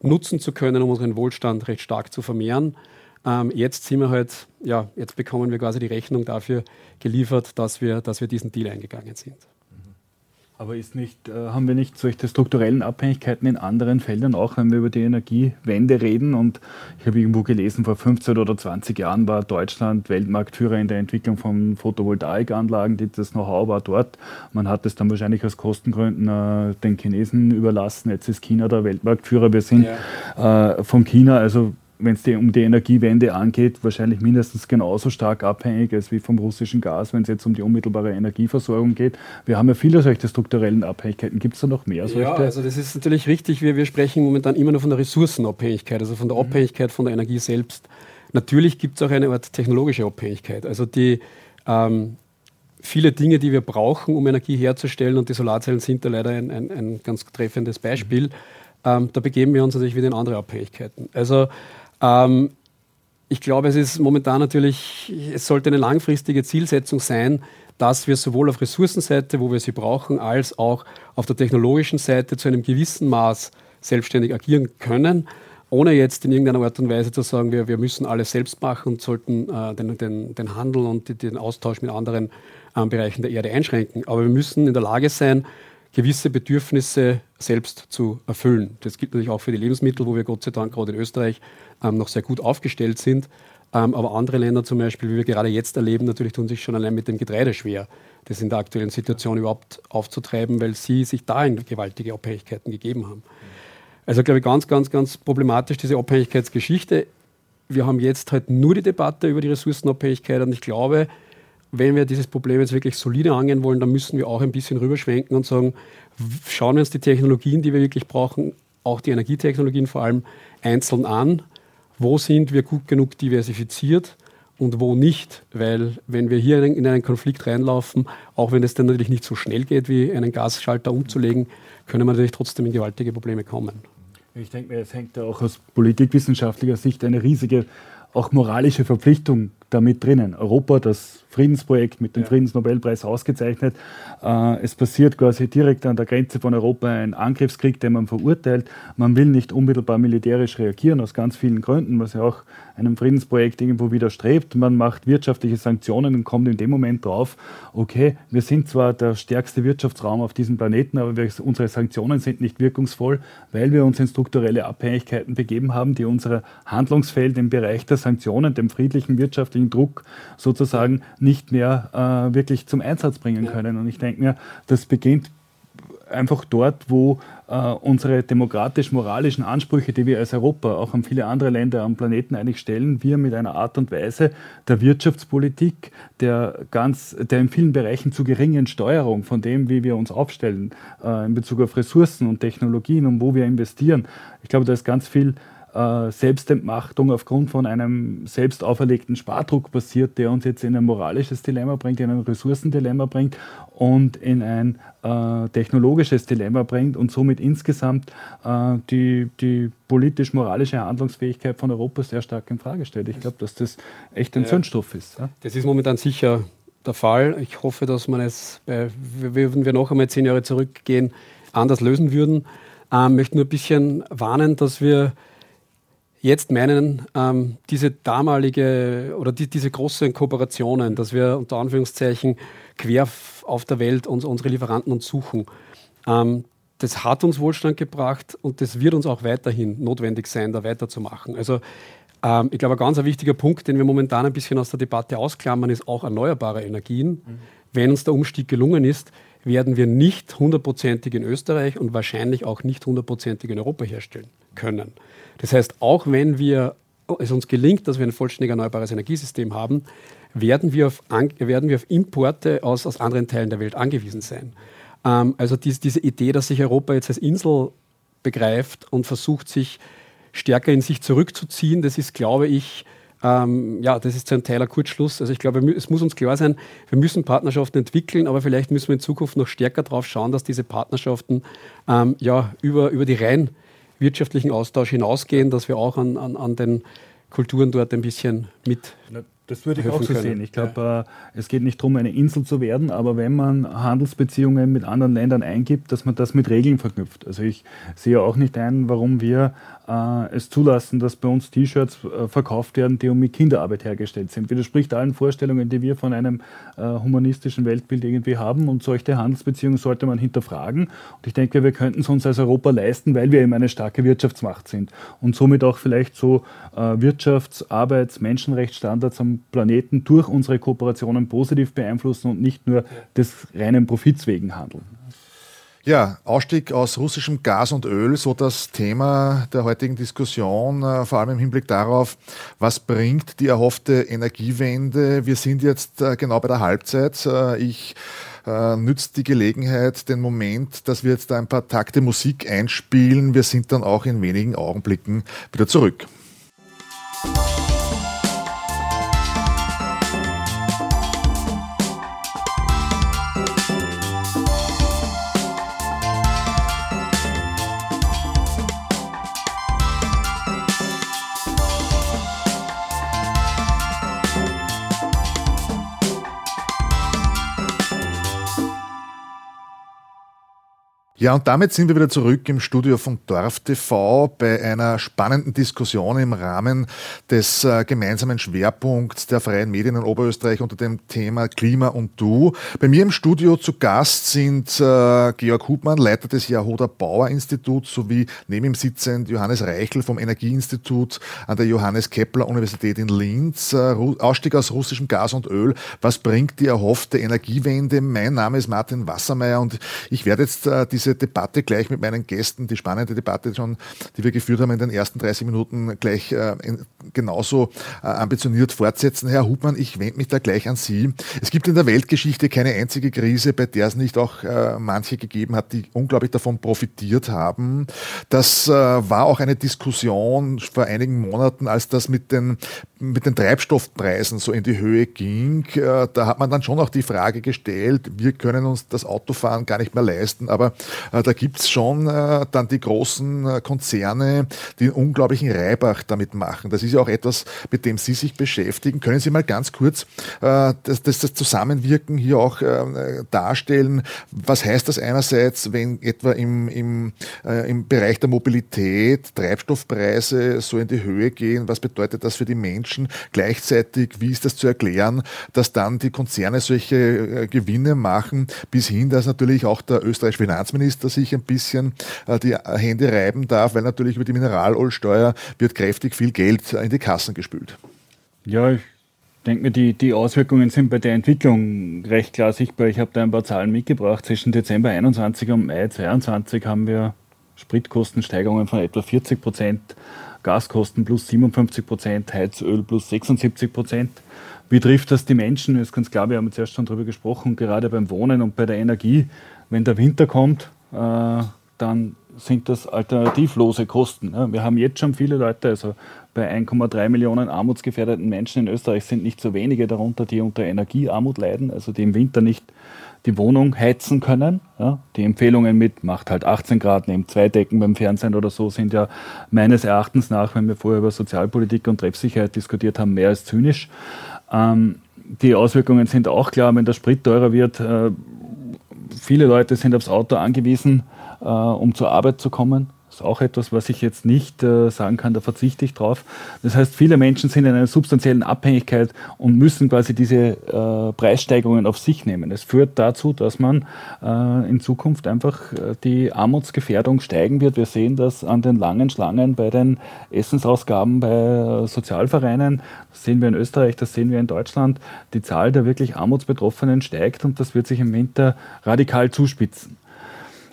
nutzen zu können, um unseren Wohlstand recht stark zu vermehren. Ähm, jetzt sind wir halt, ja, jetzt bekommen wir quasi die Rechnung dafür geliefert, dass wir, dass wir diesen Deal eingegangen sind.
Aber ist nicht, äh, haben wir nicht solche strukturellen Abhängigkeiten in anderen Feldern auch, wenn wir über die Energiewende reden? Und ich habe irgendwo gelesen, vor 15 oder 20 Jahren war Deutschland Weltmarktführer in der Entwicklung von Photovoltaikanlagen. Das Know-how war dort. Man hat es dann wahrscheinlich aus Kostengründen äh, den Chinesen überlassen. Jetzt ist China der Weltmarktführer. Wir sind ja. äh, von China, also wenn es um die Energiewende angeht, wahrscheinlich mindestens genauso stark abhängig als wie vom russischen Gas, wenn es jetzt um die unmittelbare Energieversorgung geht. Wir haben ja viele solche strukturellen Abhängigkeiten. Gibt es da noch mehr
solche? Ja, also das ist natürlich richtig. Wir, wir sprechen momentan immer nur von der Ressourcenabhängigkeit, also von der mhm. Abhängigkeit von der Energie selbst. Natürlich gibt es auch eine Art technologische Abhängigkeit. Also die ähm, viele Dinge, die wir brauchen, um Energie herzustellen, und die Solarzellen sind da leider ein, ein, ein ganz treffendes Beispiel. Mhm. Ähm, da begeben wir uns natürlich wieder in andere Abhängigkeiten. Also ähm, ich glaube, es ist momentan natürlich, es sollte eine langfristige Zielsetzung sein, dass wir sowohl auf Ressourcenseite, wo wir sie brauchen, als auch auf der technologischen Seite zu einem gewissen Maß selbstständig agieren können, ohne jetzt in irgendeiner Art und Weise zu sagen, wir, wir müssen alles selbst machen und sollten äh, den, den, den, Handel und den Austausch mit anderen äh, Bereichen der Erde einschränken. Aber wir müssen in der Lage sein, gewisse Bedürfnisse selbst zu erfüllen. Das gilt natürlich auch für die Lebensmittel, wo wir Gott sei Dank gerade in Österreich ähm, noch sehr gut aufgestellt sind. Ähm, aber andere Länder zum Beispiel, wie wir gerade jetzt erleben, natürlich tun sich schon allein mit dem Getreide schwer, das in der aktuellen Situation überhaupt aufzutreiben, weil sie sich da in gewaltige Abhängigkeiten gegeben haben. Also glaube ich ganz, ganz, ganz problematisch diese Abhängigkeitsgeschichte. Wir haben jetzt halt nur die Debatte über die Ressourcenabhängigkeit und ich glaube, wenn wir dieses Problem jetzt wirklich solide angehen wollen, dann müssen wir auch ein bisschen rüberschwenken und sagen, schauen wir uns die Technologien, die wir wirklich brauchen, auch die Energietechnologien vor allem einzeln an. Wo sind wir gut genug diversifiziert und wo nicht? Weil wenn wir hier in einen Konflikt reinlaufen, auch wenn es dann natürlich nicht so schnell geht, wie einen Gasschalter umzulegen, können wir natürlich trotzdem in gewaltige Probleme kommen.
Ich denke mir, es hängt ja auch aus politikwissenschaftlicher Sicht eine riesige, auch moralische Verpflichtung damit drinnen. Europa, das Friedensprojekt mit dem ja. Friedensnobelpreis ausgezeichnet. Äh, es passiert quasi direkt an der Grenze von Europa ein Angriffskrieg, den man verurteilt. Man will nicht unmittelbar militärisch reagieren, aus ganz vielen Gründen, was ja auch einem Friedensprojekt irgendwo widerstrebt. Man macht wirtschaftliche Sanktionen und kommt in dem Moment drauf, okay, wir sind zwar der stärkste Wirtschaftsraum auf diesem Planeten, aber wir, unsere Sanktionen sind nicht wirkungsvoll, weil wir uns in strukturelle Abhängigkeiten begeben haben, die unser Handlungsfeld im Bereich der Sanktionen, dem friedlichen wirtschaftlichen Druck sozusagen nicht mehr äh, wirklich zum Einsatz bringen können. Und ich denke mir, das beginnt einfach dort, wo äh, unsere demokratisch-moralischen Ansprüche, die wir als Europa, auch an viele andere Länder am Planeten eigentlich stellen, wir mit einer Art und Weise der Wirtschaftspolitik, der, ganz, der in vielen Bereichen zu geringen Steuerung von dem, wie wir uns aufstellen äh, in Bezug auf Ressourcen und Technologien und wo wir investieren. Ich glaube, da ist ganz viel äh, Selbstentmachtung aufgrund von einem selbst auferlegten Spardruck passiert, der uns jetzt in ein moralisches Dilemma bringt, in ein Ressourcendilemma bringt und in ein äh, technologisches Dilemma bringt und somit insgesamt äh, die, die politisch-moralische Handlungsfähigkeit von Europa sehr stark in Frage stellt. Ich glaube, dass das echt ein ja. Zündstoff ist. Ja?
Das ist momentan sicher der Fall. Ich hoffe, dass man es, bei, würden wir noch einmal zehn Jahre zurückgehen, anders lösen würden. Ähm, möchte nur ein bisschen warnen, dass wir jetzt meinen, ähm, diese damalige oder die, diese großen Kooperationen, dass wir unter Anführungszeichen quer auf der Welt uns, unsere Lieferanten uns suchen. Ähm, das hat uns Wohlstand gebracht und das wird uns auch weiterhin notwendig sein, da weiterzumachen. Also ähm, ich glaube, ein ganz wichtiger Punkt, den wir momentan ein bisschen aus der Debatte ausklammern, ist auch erneuerbare Energien. Mhm. Wenn uns der Umstieg gelungen ist, werden wir nicht hundertprozentig in Österreich und wahrscheinlich auch nicht hundertprozentig in Europa herstellen können. Das heißt, auch wenn wir, es uns gelingt, dass wir ein vollständig erneuerbares Energiesystem haben, werden wir auf, werden wir auf Importe aus, aus anderen Teilen der Welt angewiesen sein. Ähm, also dies, diese Idee, dass sich Europa jetzt als Insel begreift und versucht, sich stärker in sich zurückzuziehen, das ist, glaube ich, ähm, ja, das ist ein Teil Kurzschluss. Also ich glaube, es muss uns klar sein, wir müssen Partnerschaften entwickeln, aber vielleicht müssen wir in Zukunft noch stärker darauf schauen, dass diese Partnerschaften ähm, ja, über, über die rein wirtschaftlichen Austausch hinausgehen, dass wir auch an, an, an den Kulturen dort ein bisschen mit
das würde ich auch so können. sehen. Ich glaube, ja. äh, es geht nicht darum, eine Insel zu werden, aber wenn man Handelsbeziehungen mit anderen Ländern eingibt, dass man das mit Regeln verknüpft. Also ich sehe auch nicht ein, warum wir äh, es zulassen, dass bei uns T-Shirts äh, verkauft werden, die mit Kinderarbeit hergestellt sind. Widerspricht allen Vorstellungen, die wir von einem äh, humanistischen Weltbild irgendwie haben. Und solche Handelsbeziehungen sollte man hinterfragen. Und ich denke, wir könnten es uns als Europa leisten, weil wir eben eine starke Wirtschaftsmacht sind und somit auch vielleicht so Wirtschafts-, Arbeits-, Menschenrechtsstandards am Planeten durch unsere Kooperationen positiv beeinflussen und nicht nur des reinen Profits wegen handeln.
Ja, Ausstieg aus russischem Gas und Öl, so das Thema der heutigen Diskussion, äh, vor allem im Hinblick darauf, was bringt die erhoffte Energiewende. Wir sind jetzt äh, genau bei der Halbzeit. Äh, ich nützt die Gelegenheit, den Moment, dass wir jetzt da ein paar Takte Musik einspielen. Wir sind dann auch in wenigen Augenblicken wieder zurück. Ja, und damit sind wir wieder zurück im Studio von Dorf TV bei einer spannenden Diskussion im Rahmen des äh, gemeinsamen Schwerpunkts der freien Medien in Oberösterreich unter dem Thema Klima und Du. Bei mir im Studio zu Gast sind äh, Georg Hubmann, Leiter des Jahoda Bauer Instituts, sowie neben ihm sitzend Johannes Reichel vom Energieinstitut an der Johannes Kepler Universität in Linz. Äh, Ausstieg aus russischem Gas und Öl. Was bringt die erhoffte Energiewende? Mein Name ist Martin Wassermeier und ich werde jetzt diese diese Debatte gleich mit meinen Gästen, die spannende Debatte schon, die wir geführt haben in den ersten 30 Minuten, gleich äh, genauso äh, ambitioniert fortsetzen. Herr Hubmann, ich wende mich da gleich an Sie. Es gibt in der Weltgeschichte keine einzige Krise, bei der es nicht auch äh, manche gegeben hat, die unglaublich davon profitiert haben. Das äh, war auch eine Diskussion vor einigen Monaten, als das mit den, mit den Treibstoffpreisen so in die Höhe ging. Äh, da hat man dann schon auch die Frage gestellt, wir können uns das Autofahren gar nicht mehr leisten, aber da gibt es schon äh, dann die großen äh, Konzerne, die einen unglaublichen Reibach damit machen. Das ist ja auch etwas, mit dem Sie sich beschäftigen. Können Sie mal ganz kurz das, das, das Zusammenwirken hier auch darstellen? Was heißt das einerseits, wenn etwa im, im, im Bereich der Mobilität Treibstoffpreise so in die Höhe gehen? Was bedeutet das für die Menschen? Gleichzeitig, wie ist das zu erklären, dass dann die Konzerne solche Gewinne machen, bis hin, dass natürlich auch der österreichische Finanzminister Finanzminister sich ein bisschen äh, die Hände reiben darf, weil natürlich über die Mineralölsteuer wird kräftig viel Geld in die Kassen gespült.
Ja, ich denke mir, die, die Auswirkungen sind bei der Entwicklung recht klar sichtbar. Ich habe da ein paar Zahlen mitgebracht. Zwischen Dezember 21 und Mai 22 haben wir Spritkostensteigerungen von etwa 40 Prozent, Gaskosten plus 57 Prozent, Heizöl plus 76 Prozent. Wie trifft das die Menschen? Das ist ganz klar, wir haben zuerst schon darüber gesprochen, gerade beim Wohnen und bei der Energie wenn der Winter kommt, äh, dann sind das alternativlose Kosten. Wir haben jetzt schon viele Leute, also bei 1,3 Millionen armutsgefährdeten Menschen in Österreich sind nicht so wenige darunter, die unter Energiearmut leiden, also die im Winter nicht die Wohnung heizen können. Die Empfehlungen mit, macht halt 18 Grad, nehmt zwei Decken beim Fernsehen oder so, sind ja meines Erachtens nach, wenn wir vorher über Sozialpolitik und Treffsicherheit diskutiert haben, mehr als zynisch. Ähm, die Auswirkungen sind auch klar, wenn der Sprit teurer wird. Äh, viele Leute sind aufs Auto angewiesen, äh, um zur Arbeit zu kommen. Das ist auch etwas, was ich jetzt nicht äh, sagen kann, da verzichte ich drauf. Das heißt, viele Menschen sind in einer substanziellen Abhängigkeit und müssen quasi diese äh, Preissteigerungen auf sich nehmen. Es führt dazu, dass man äh, in Zukunft einfach die Armutsgefährdung steigen wird. Wir sehen das an den langen Schlangen bei den Essensausgaben bei Sozialvereinen. Das sehen wir in Österreich, das sehen wir in Deutschland. Die Zahl der wirklich Armutsbetroffenen steigt und das wird sich im Winter radikal zuspitzen.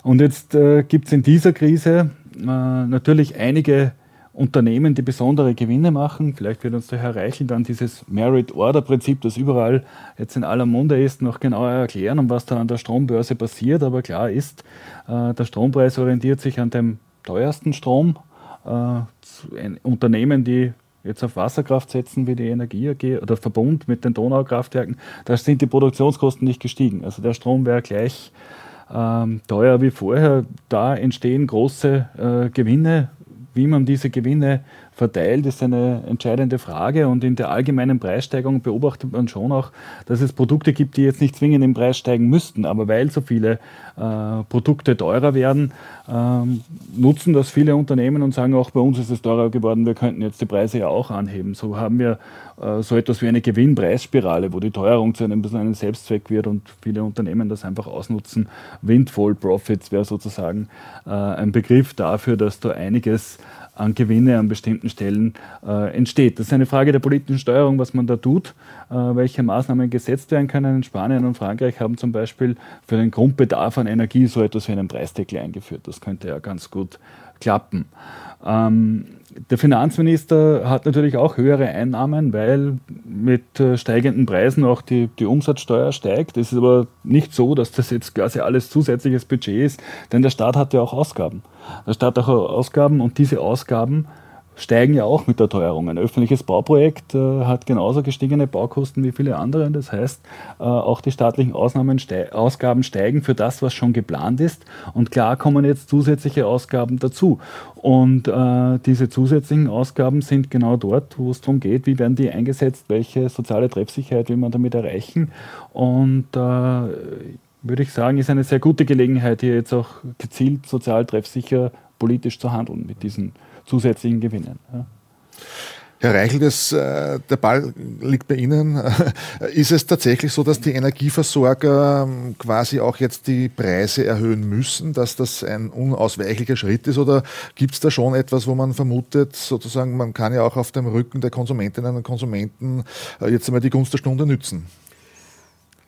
Und jetzt äh, gibt es in dieser Krise natürlich einige Unternehmen, die besondere Gewinne machen. Vielleicht wird uns der Herr Reichel dann dieses Merit-Order-Prinzip, das überall jetzt in aller Munde ist, noch genauer erklären, um was da an der Strombörse passiert. Aber klar ist, äh, der Strompreis orientiert sich an dem teuersten Strom. Äh, Unternehmen, die jetzt auf Wasserkraft setzen wie die Energie AG oder Verbund mit den Donaukraftwerken, da sind die Produktionskosten nicht gestiegen. Also der Strom wäre gleich ähm, teuer wie vorher. Da entstehen große äh, Gewinne. Wie man diese Gewinne verteilt, ist eine entscheidende Frage. Und in der allgemeinen Preissteigerung beobachtet man schon auch, dass es Produkte gibt, die jetzt nicht zwingend im Preis steigen müssten. Aber weil so viele äh, Produkte teurer werden, ähm, nutzen das viele Unternehmen und sagen auch, bei uns ist es teurer geworden, wir könnten jetzt die Preise ja auch anheben. So haben wir äh, so etwas wie eine Gewinnpreisspirale, wo die Teuerung zu einem, einem Selbstzweck wird und viele Unternehmen das einfach ausnutzen. Windfall Profits wäre sozusagen äh, ein Begriff dafür, dass da einiges an Gewinne an bestimmten Stellen äh, entsteht. Das ist eine Frage der politischen Steuerung, was man da tut, äh, welche Maßnahmen gesetzt werden können. In Spanien und Frankreich haben zum Beispiel für den Grundbedarf an Energie so etwas wie einen Preisdeckel eingeführt. Das könnte ja ganz gut klappen. Ähm, der Finanzminister hat natürlich auch höhere Einnahmen, weil mit äh, steigenden Preisen auch die, die Umsatzsteuer steigt. Es ist aber nicht so, dass das jetzt quasi alles zusätzliches Budget ist, denn der Staat hat ja auch Ausgaben. Der Staat hat auch Ausgaben und diese Ausgaben steigen ja auch mit der Teuerung. Ein öffentliches Bauprojekt äh, hat genauso gestiegene Baukosten wie viele andere. Das heißt, äh, auch die staatlichen ste Ausgaben steigen für das, was schon geplant ist. Und klar kommen jetzt zusätzliche Ausgaben dazu. Und äh, diese zusätzlichen Ausgaben sind genau dort, wo es darum geht, wie werden die eingesetzt, welche soziale Treffsicherheit will man damit erreichen. Und äh, würde ich sagen, ist eine sehr gute Gelegenheit, hier jetzt auch gezielt sozial treffsicher politisch zu handeln mit diesen zusätzlichen Gewinnen. Ja.
Herr Reichel, das, äh, der Ball liegt bei Ihnen. *laughs* Ist es tatsächlich so, dass die Energieversorger ähm, quasi auch jetzt die Preise erhöhen müssen, dass das ein unausweichlicher Schritt ist? Oder gibt es da schon etwas, wo man vermutet, sozusagen, man kann ja auch auf dem Rücken der Konsumentinnen und Konsumenten äh, jetzt einmal die Gunst der Stunde nützen?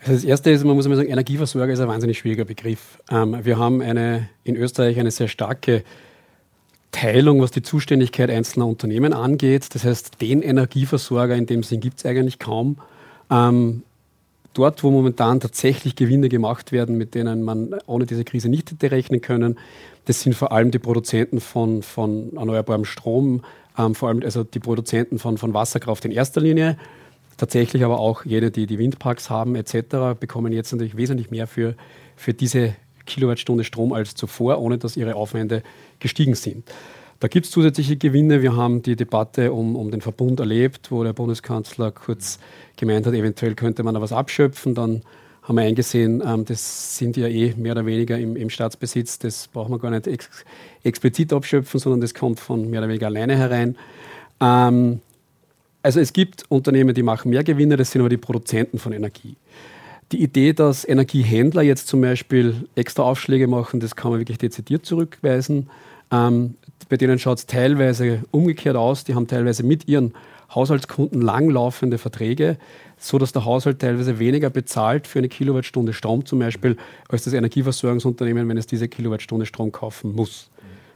Also das Erste ist, man muss immer sagen, Energieversorger ist ein wahnsinnig schwieriger Begriff. Ähm, wir haben eine, in Österreich eine sehr starke Teilung, was die Zuständigkeit einzelner Unternehmen angeht. Das heißt, den Energieversorger in dem Sinn gibt es eigentlich kaum. Ähm, dort, wo momentan tatsächlich Gewinne gemacht werden, mit denen man ohne diese Krise nicht hätte rechnen können, das sind vor allem die Produzenten von, von erneuerbarem Strom, ähm, vor allem also die Produzenten von, von Wasserkraft in erster Linie. Tatsächlich aber auch jene, die die Windparks haben etc., bekommen jetzt natürlich wesentlich mehr für, für diese Kilowattstunde Strom als zuvor, ohne dass ihre Aufwände gestiegen sind. Da gibt es zusätzliche Gewinne. Wir haben die Debatte um, um den Verbund erlebt, wo der Bundeskanzler kurz gemeint hat, eventuell könnte man da was abschöpfen. Dann haben wir eingesehen, ähm, das sind ja eh mehr oder weniger im, im Staatsbesitz. Das braucht man gar nicht ex explizit abschöpfen, sondern das kommt von mehr oder weniger alleine herein. Ähm, also es gibt Unternehmen, die machen mehr Gewinne, das sind aber die Produzenten von Energie. Die Idee, dass Energiehändler jetzt zum Beispiel extra Aufschläge machen, das kann man wirklich dezidiert zurückweisen. Ähm, bei denen schaut es teilweise umgekehrt aus. Die haben teilweise mit ihren Haushaltskunden langlaufende Verträge, so dass der Haushalt teilweise weniger bezahlt für eine Kilowattstunde Strom zum Beispiel, als das Energieversorgungsunternehmen, wenn es diese Kilowattstunde Strom kaufen muss.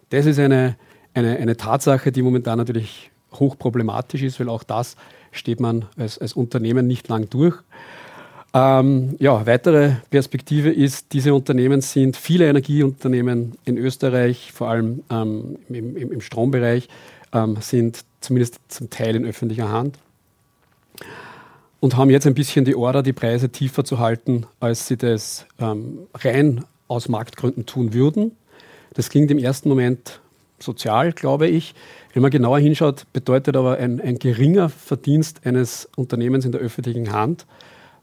Das ist eine, eine, eine Tatsache, die momentan natürlich hochproblematisch ist, weil auch das steht man als, als Unternehmen nicht lang durch. Ähm, ja, weitere Perspektive ist, diese Unternehmen sind, viele Energieunternehmen in Österreich, vor allem ähm, im, im, Strombereich, ähm, sind zumindest zum Teil in öffentlicher Hand und haben jetzt ein bisschen die Order, die Preise tiefer zu halten, als sie das ähm, rein aus Marktgründen tun würden. Das klingt im ersten Moment sozial, glaube ich. Wenn man genauer hinschaut, bedeutet aber ein, ein geringer Verdienst eines Unternehmens in der öffentlichen Hand,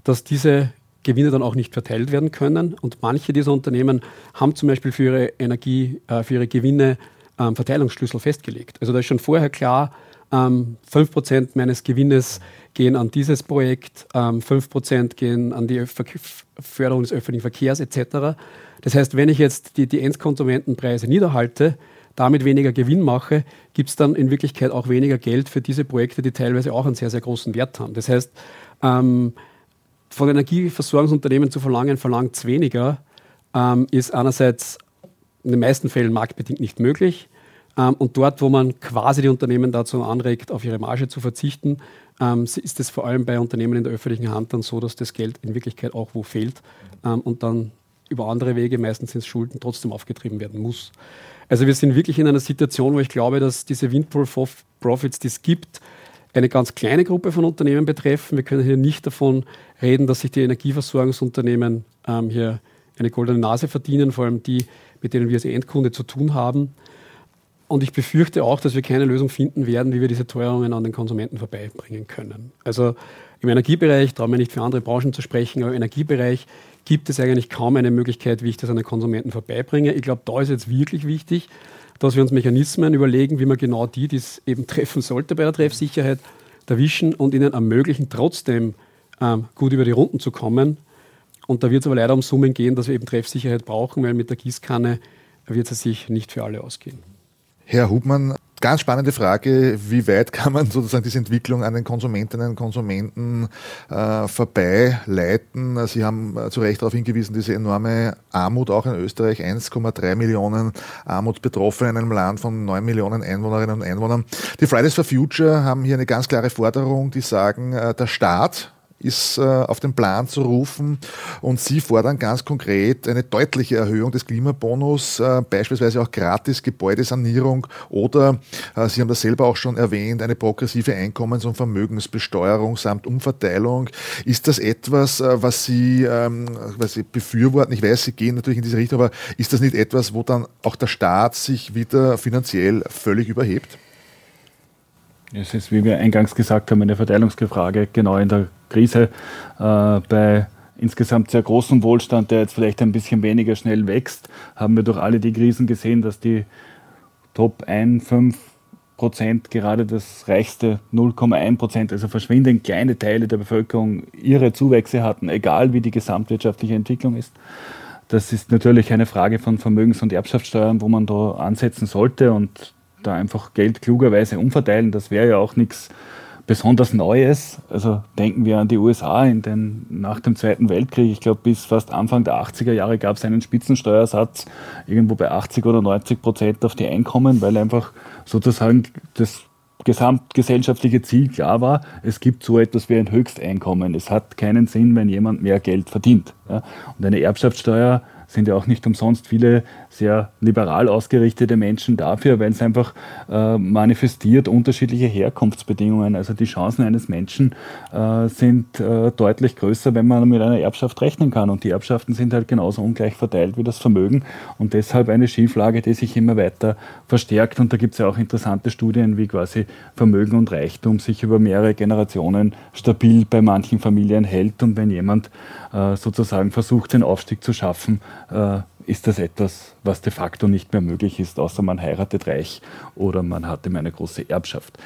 dass diese Gewinne dann auch nicht verteilt werden können. Und manche dieser Unternehmen haben zum Beispiel für ihre Energie, äh, für ihre Gewinne ähm, Verteilungsschlüssel festgelegt. Also da ist schon vorher klar, ähm, 5% meines Gewinnes gehen an dieses Projekt, ähm, 5% gehen an die Förderung des öffentlichen Verkehrs etc. Das heißt, wenn ich jetzt die, die Endkonsumentenpreise niederhalte, damit weniger Gewinn mache, gibt es dann in Wirklichkeit auch weniger Geld für diese Projekte, die teilweise auch einen sehr, sehr großen Wert haben. Das heißt, ähm, von Energieversorgungsunternehmen zu verlangen, verlangt es weniger, ähm, ist einerseits in den meisten Fällen marktbedingt nicht möglich. Ähm, und dort, wo man quasi die Unternehmen dazu anregt, auf ihre Marge zu verzichten, ähm, ist es vor allem bei Unternehmen in der öffentlichen Hand dann so, dass das Geld in Wirklichkeit auch wo fehlt ähm, und dann über andere Wege, meistens ins Schulden, trotzdem aufgetrieben werden muss. Also wir sind wirklich in einer Situation, wo ich glaube, dass diese Windpool Profits, die es gibt, eine ganz kleine Gruppe von Unternehmen betreffen. Wir können hier nicht davon reden, dass sich die Energieversorgungsunternehmen ähm, hier eine goldene Nase verdienen, vor allem die, mit denen wir als Endkunde zu tun haben. Und ich befürchte auch, dass wir keine Lösung finden werden, wie wir diese Teuerungen an den Konsumenten vorbeibringen können. Also im Energiebereich, trauen wir nicht für andere Branchen zu sprechen, aber im Energiebereich gibt es eigentlich kaum eine Möglichkeit, wie ich das an den Konsumenten vorbeibringe. Ich glaube, da ist jetzt wirklich wichtig, dass wir uns Mechanismen überlegen, wie man genau die, die es eben treffen sollte bei der Treffsicherheit, erwischen und ihnen ermöglichen, trotzdem ähm, gut über die Runden zu kommen. Und da wird es aber leider um Summen gehen, dass wir eben Treffsicherheit brauchen, weil mit der Gießkanne wird es sich nicht für alle ausgehen.
Herr Hubmann, Ganz spannende Frage, wie weit kann man sozusagen diese Entwicklung an den Konsumentinnen und Konsumenten äh, vorbeileiten? Sie haben äh, zu Recht darauf hingewiesen, diese enorme Armut auch in Österreich, 1,3 Millionen Armutsbetroffene in einem Land von 9 Millionen Einwohnerinnen und Einwohnern. Die Fridays for Future haben hier eine ganz klare Forderung, die sagen, äh, der Staat, ist äh, auf den Plan zu rufen und Sie fordern ganz konkret eine deutliche Erhöhung des Klimabonus, äh, beispielsweise auch gratis Gebäudesanierung oder, äh, Sie haben das selber auch schon erwähnt, eine progressive Einkommens- und Vermögensbesteuerung samt Umverteilung. Ist das etwas, was Sie, ähm, was Sie befürworten? Ich weiß, Sie gehen natürlich in diese Richtung, aber ist das nicht etwas, wo dann auch der Staat sich wieder finanziell völlig überhebt?
Es ist, wie wir eingangs gesagt haben, eine Verteilungsfrage, genau in der Krise äh, bei insgesamt sehr großem Wohlstand, der jetzt vielleicht ein bisschen weniger schnell wächst, haben wir durch alle die Krisen gesehen, dass die Top 1, 5 Prozent, gerade das reichste 0,1 Prozent, also verschwindend kleine Teile der Bevölkerung ihre Zuwächse hatten, egal wie die gesamtwirtschaftliche Entwicklung ist. Das ist natürlich eine Frage von Vermögens- und Erbschaftssteuern, wo man da ansetzen sollte und da einfach Geld klugerweise umverteilen. Das wäre ja auch nichts besonders Neues. Also denken wir an die USA in den, nach dem Zweiten Weltkrieg. Ich glaube, bis fast Anfang der 80er Jahre gab es einen Spitzensteuersatz irgendwo bei 80 oder 90 Prozent auf die Einkommen, weil einfach sozusagen das gesamtgesellschaftliche Ziel klar war, es gibt so etwas wie ein Höchsteinkommen. Es hat keinen Sinn, wenn jemand mehr Geld verdient. Und eine Erbschaftssteuer sind ja auch nicht umsonst viele sehr liberal ausgerichtete Menschen dafür, weil es einfach äh, manifestiert unterschiedliche Herkunftsbedingungen. Also die Chancen eines Menschen äh, sind äh, deutlich größer, wenn man mit einer Erbschaft rechnen kann. Und die Erbschaften sind halt genauso ungleich verteilt wie das Vermögen und deshalb eine Schieflage, die sich immer weiter verstärkt. Und da gibt es ja auch interessante Studien, wie quasi Vermögen und Reichtum sich über mehrere Generationen stabil bei manchen Familien hält. Und wenn jemand äh, sozusagen versucht, den Aufstieg zu schaffen, äh, ist das etwas, was de facto nicht mehr möglich ist, außer man heiratet reich oder man hat ihm eine große Erbschaft.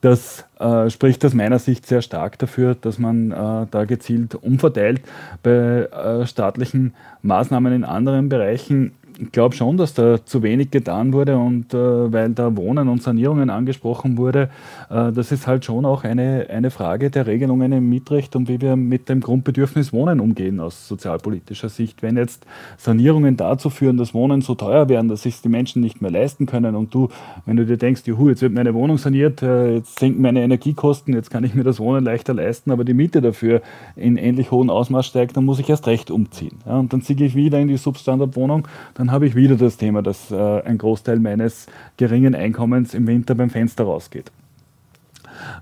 Das äh, spricht aus meiner Sicht sehr stark dafür, dass man äh, da gezielt umverteilt. Bei äh, staatlichen Maßnahmen in anderen Bereichen ich glaube schon, dass da zu wenig getan wurde und äh, weil da Wohnen und Sanierungen angesprochen wurde, das ist halt schon auch eine, eine Frage der Regelungen im Mietrecht und wie wir mit dem Grundbedürfnis Wohnen umgehen aus sozialpolitischer Sicht. Wenn jetzt Sanierungen dazu führen, dass Wohnen so teuer werden, dass sich die Menschen nicht mehr leisten können und du, wenn du dir denkst, juhu, jetzt wird meine Wohnung saniert, äh, jetzt sinken meine Energiekosten, jetzt kann ich mir das Wohnen leichter leisten, aber die Miete dafür in ähnlich hohem Ausmaß steigt, dann muss ich erst recht umziehen. Ja, und dann ziehe ich wieder in die Substandardwohnung, dann habe ich wieder das Thema, dass äh, ein Großteil meines geringen Einkommens im Winter beim Fenster rausgeht.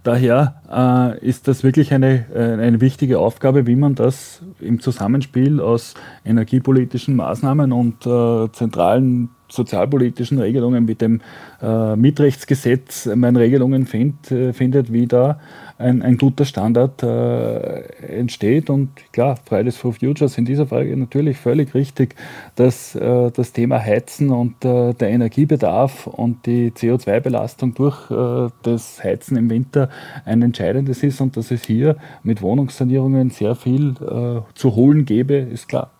Daher äh, ist das wirklich eine, äh, eine wichtige Aufgabe, wie man das im Zusammenspiel aus energiepolitischen Maßnahmen und äh, zentralen sozialpolitischen Regelungen, mit dem äh, Mietrechtsgesetz meine Regelungen find, äh, findet, wie da ein, ein guter Standard äh, entsteht. Und klar, Fridays for Futures in dieser Frage natürlich völlig richtig, dass äh, das Thema Heizen und äh, der Energiebedarf und die CO2-Belastung durch äh, das Heizen im Winter ein entscheidendes ist und dass es hier mit Wohnungssanierungen sehr viel äh, zu holen gäbe, ist klar.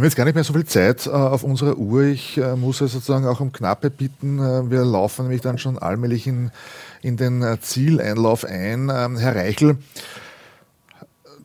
Wir haben jetzt gar nicht mehr so viel Zeit äh, auf unserer Uhr. Ich äh, muss sozusagen auch um Knappe bitten. Äh, wir laufen nämlich dann schon allmählich in, in den äh, Zieleinlauf ein. Ähm, Herr Reichel,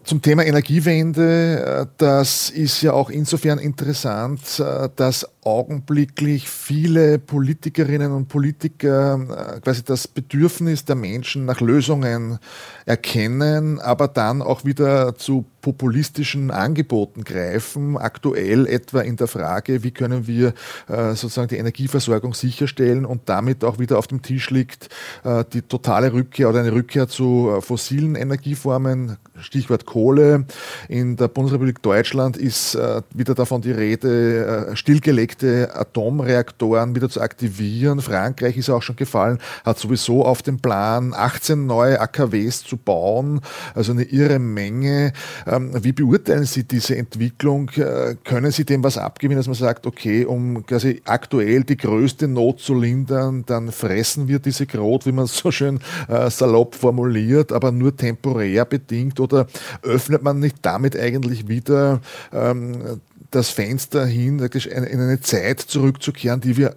zum Thema Energiewende, äh, das ist ja auch insofern interessant, äh, dass augenblicklich viele Politikerinnen und Politiker quasi das Bedürfnis der Menschen nach Lösungen erkennen, aber dann auch wieder zu populistischen Angeboten greifen, aktuell etwa in der Frage, wie können wir äh, sozusagen die Energieversorgung sicherstellen und damit auch wieder auf dem Tisch liegt äh, die totale Rückkehr oder eine Rückkehr zu äh, fossilen Energieformen, Stichwort Kohle. In der Bundesrepublik Deutschland ist äh, wieder davon die Rede, äh, stillgelegte Atomreaktoren wieder zu aktivieren. Frankreich ist auch schon gefallen, hat sowieso auf dem Plan, 18 neue AKWs zu bauen, also eine irre Menge. Ähm, wie beurteilen Sie diese Entwicklung? Äh, können Sie dem was abgeben, dass man sagt, okay, um quasi aktuell die größte Not zu lindern, dann fressen wir diese Grot, wie man es so schön äh, salopp formuliert, aber nur temporär bedingt oder öffnet man nicht damit eigentlich wieder ähm, das Fenster hin, in eine Zeit zurückzukehren, die wir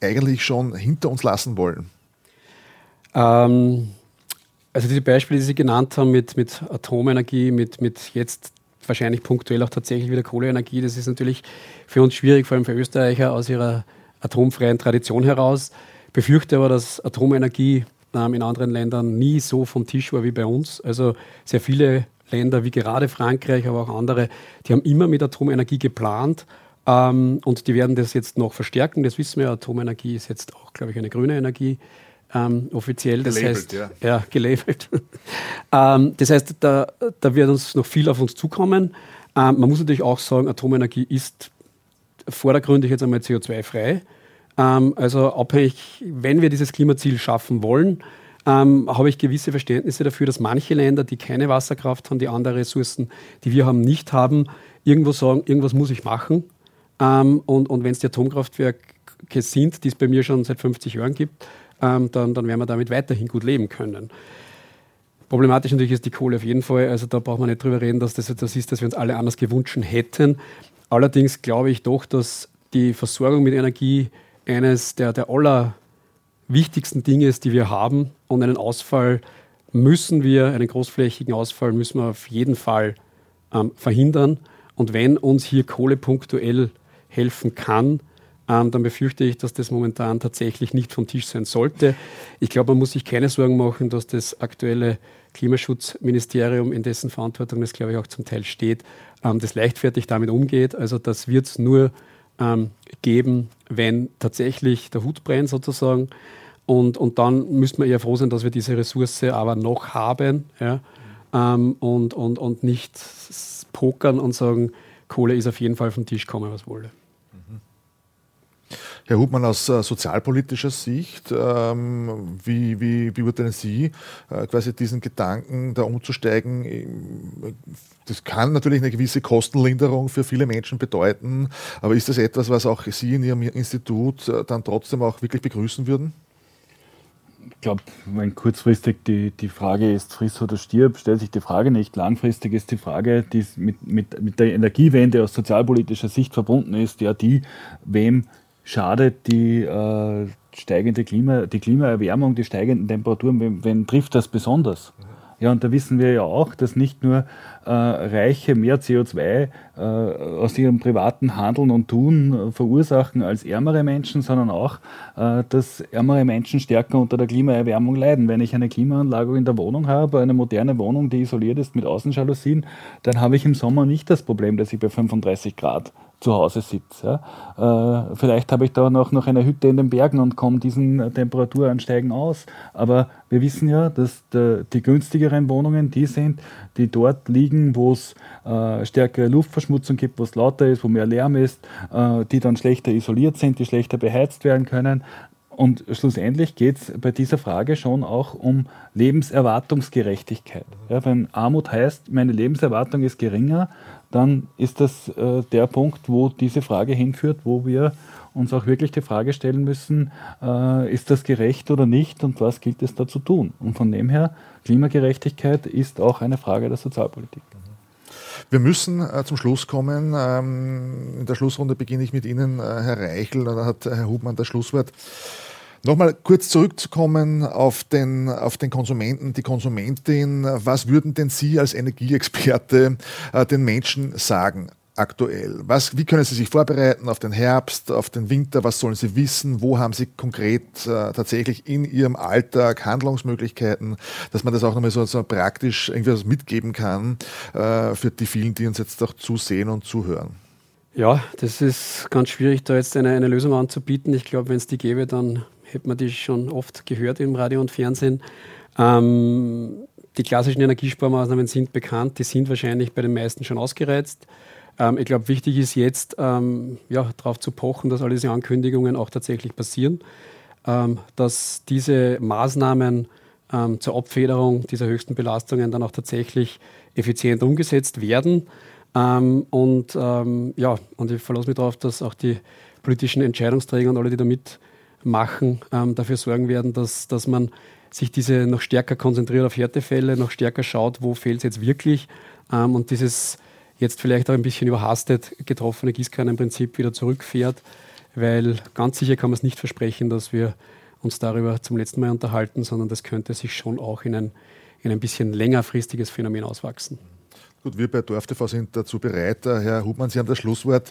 eigentlich schon hinter uns lassen wollen?
Ähm, also diese Beispiele, die Sie genannt haben mit, mit Atomenergie, mit, mit jetzt wahrscheinlich punktuell auch tatsächlich wieder Kohleenergie, das ist natürlich für uns schwierig, vor allem für Österreicher aus ihrer atomfreien Tradition heraus. Befürchte aber, dass Atomenergie ähm, in anderen Ländern nie so vom Tisch war wie bei uns. Also sehr viele Länder wie gerade Frankreich, aber auch andere, die haben immer mit Atomenergie geplant ähm, und die werden das jetzt noch verstärken. Das wissen wir, Atomenergie ist jetzt auch, glaube ich, eine grüne Energie ähm, offiziell. Das gelabelt, heißt, ja. ja gelabelt. *laughs* ähm, das heißt, da, da wird uns noch viel auf uns zukommen. Ähm, man muss natürlich auch sagen, Atomenergie ist vordergründig jetzt einmal CO2-frei. Ähm, also abhängig, wenn wir dieses Klimaziel schaffen wollen, ähm, habe ich gewisse Verständnisse dafür, dass manche Länder, die keine Wasserkraft haben, die andere Ressourcen, die wir haben, nicht haben, irgendwo sagen, irgendwas muss ich machen. Ähm, und und wenn es die Atomkraftwerke sind, die es bei mir schon seit 50 Jahren gibt, ähm, dann, dann werden wir damit weiterhin gut leben können. Problematisch natürlich ist die Kohle auf jeden Fall. Also da braucht man nicht drüber reden, dass das etwas ist, das wir uns alle anders gewünscht hätten. Allerdings glaube ich doch, dass die Versorgung mit Energie eines der, der allerwichtigsten Dinge ist, die wir haben. Und einen Ausfall müssen wir, einen großflächigen Ausfall müssen wir auf jeden Fall ähm, verhindern. Und wenn uns hier Kohle punktuell helfen kann, ähm, dann befürchte ich, dass das momentan tatsächlich nicht vom Tisch sein sollte. Ich glaube, man muss sich keine Sorgen machen, dass das aktuelle Klimaschutzministerium, in dessen Verantwortung das, glaube ich, auch zum Teil steht, ähm, das leichtfertig damit umgeht. Also das wird es nur ähm, geben, wenn tatsächlich der Hut brennt sozusagen. Und, und dann müsste man eher froh sein, dass wir diese Ressource aber noch haben ja, ähm, und, und, und nicht pokern und sagen, Kohle ist auf jeden Fall vom Tisch, komme was wolle.
Herr Hubmann, aus äh, sozialpolitischer Sicht, ähm, wie, wie beurteilen Sie äh, quasi diesen Gedanken, da umzusteigen? Das kann natürlich eine gewisse Kostenlinderung für viele Menschen bedeuten, aber ist das etwas, was auch Sie in Ihrem Institut äh, dann trotzdem auch wirklich begrüßen würden?
Ich glaube, wenn kurzfristig die, die Frage ist, friss oder stirb, stellt sich die Frage nicht. Langfristig ist die Frage, die mit, mit, mit der Energiewende aus sozialpolitischer Sicht verbunden ist, ja die, wem schadet die äh, steigende Klima, die Klimaerwärmung, die steigenden Temperaturen, wen, wen trifft das besonders? Ja, und da wissen wir ja auch, dass nicht nur äh, Reiche mehr CO2 äh, aus ihrem privaten Handeln und Tun äh, verursachen als ärmere Menschen, sondern auch, äh, dass ärmere Menschen stärker unter der Klimaerwärmung leiden. Wenn ich eine Klimaanlage in der Wohnung habe, eine moderne Wohnung, die isoliert ist mit Außenjalousien, dann habe ich im Sommer nicht das Problem, dass ich bei 35 Grad zu Hause sitze. Ja. Äh, vielleicht habe ich da noch, noch eine Hütte in den Bergen und komme diesen Temperaturansteigen aus. Aber wir wissen ja, dass der, die günstigeren Wohnungen die sind, die dort liegen, wo es äh, stärkere Luftverschmutzung gibt, wo es lauter ist, wo mehr Lärm ist, äh, die dann schlechter isoliert sind, die schlechter beheizt werden können. Und schlussendlich geht es bei dieser Frage schon auch um Lebenserwartungsgerechtigkeit. Ja, wenn Armut heißt, meine Lebenserwartung ist geringer, dann ist das äh, der Punkt, wo diese Frage hinführt, wo wir uns auch wirklich die Frage stellen müssen, äh, ist das gerecht oder nicht und was gilt es da zu tun? Und von dem her, Klimagerechtigkeit ist auch eine Frage der Sozialpolitik.
Wir müssen äh, zum Schluss kommen. Ähm, in der Schlussrunde beginne ich mit Ihnen, äh, Herr Reichel, da hat Herr Hubmann das Schlusswort. Nochmal kurz zurückzukommen auf den, auf den Konsumenten, die Konsumentin. Was würden denn Sie als Energieexperte äh, den Menschen sagen? aktuell? Was, wie können Sie sich vorbereiten auf den Herbst, auf den Winter? Was sollen Sie wissen? Wo haben Sie konkret äh, tatsächlich in Ihrem Alltag Handlungsmöglichkeiten, dass man das auch nochmal so, so praktisch irgendwie mitgeben kann äh, für die vielen, die uns jetzt auch zusehen und zuhören?
Ja, das ist ganz schwierig, da jetzt eine, eine Lösung anzubieten. Ich glaube, wenn es die gäbe, dann hätte man die schon oft gehört im Radio und Fernsehen. Ähm, die klassischen Energiesparmaßnahmen sind bekannt, die sind wahrscheinlich bei den meisten schon ausgereizt. Ähm, ich glaube, wichtig ist jetzt, ähm, ja, darauf zu pochen, dass all diese Ankündigungen auch tatsächlich passieren, ähm, dass diese Maßnahmen ähm, zur Abfederung dieser höchsten Belastungen dann auch tatsächlich effizient umgesetzt werden. Ähm, und ja, und ich verlasse mich darauf, dass auch die politischen Entscheidungsträger und alle, die da mitmachen, dafür sorgen werden, dass, dass man sich diese noch stärker konzentriert auf Härtefälle, noch stärker schaut, wo fehlt es jetzt wirklich und dieses jetzt vielleicht auch ein bisschen überhastet getroffene Gießkannenprinzip wieder zurückfährt, weil ganz sicher kann man es nicht versprechen, dass wir uns darüber zum letzten Mal unterhalten, sondern das könnte sich schon auch in ein, in ein bisschen längerfristiges Phänomen auswachsen.
Gut, wir bei DorfTV sind dazu bereit. Äh, Herr Hubmann, Sie haben das Schlusswort.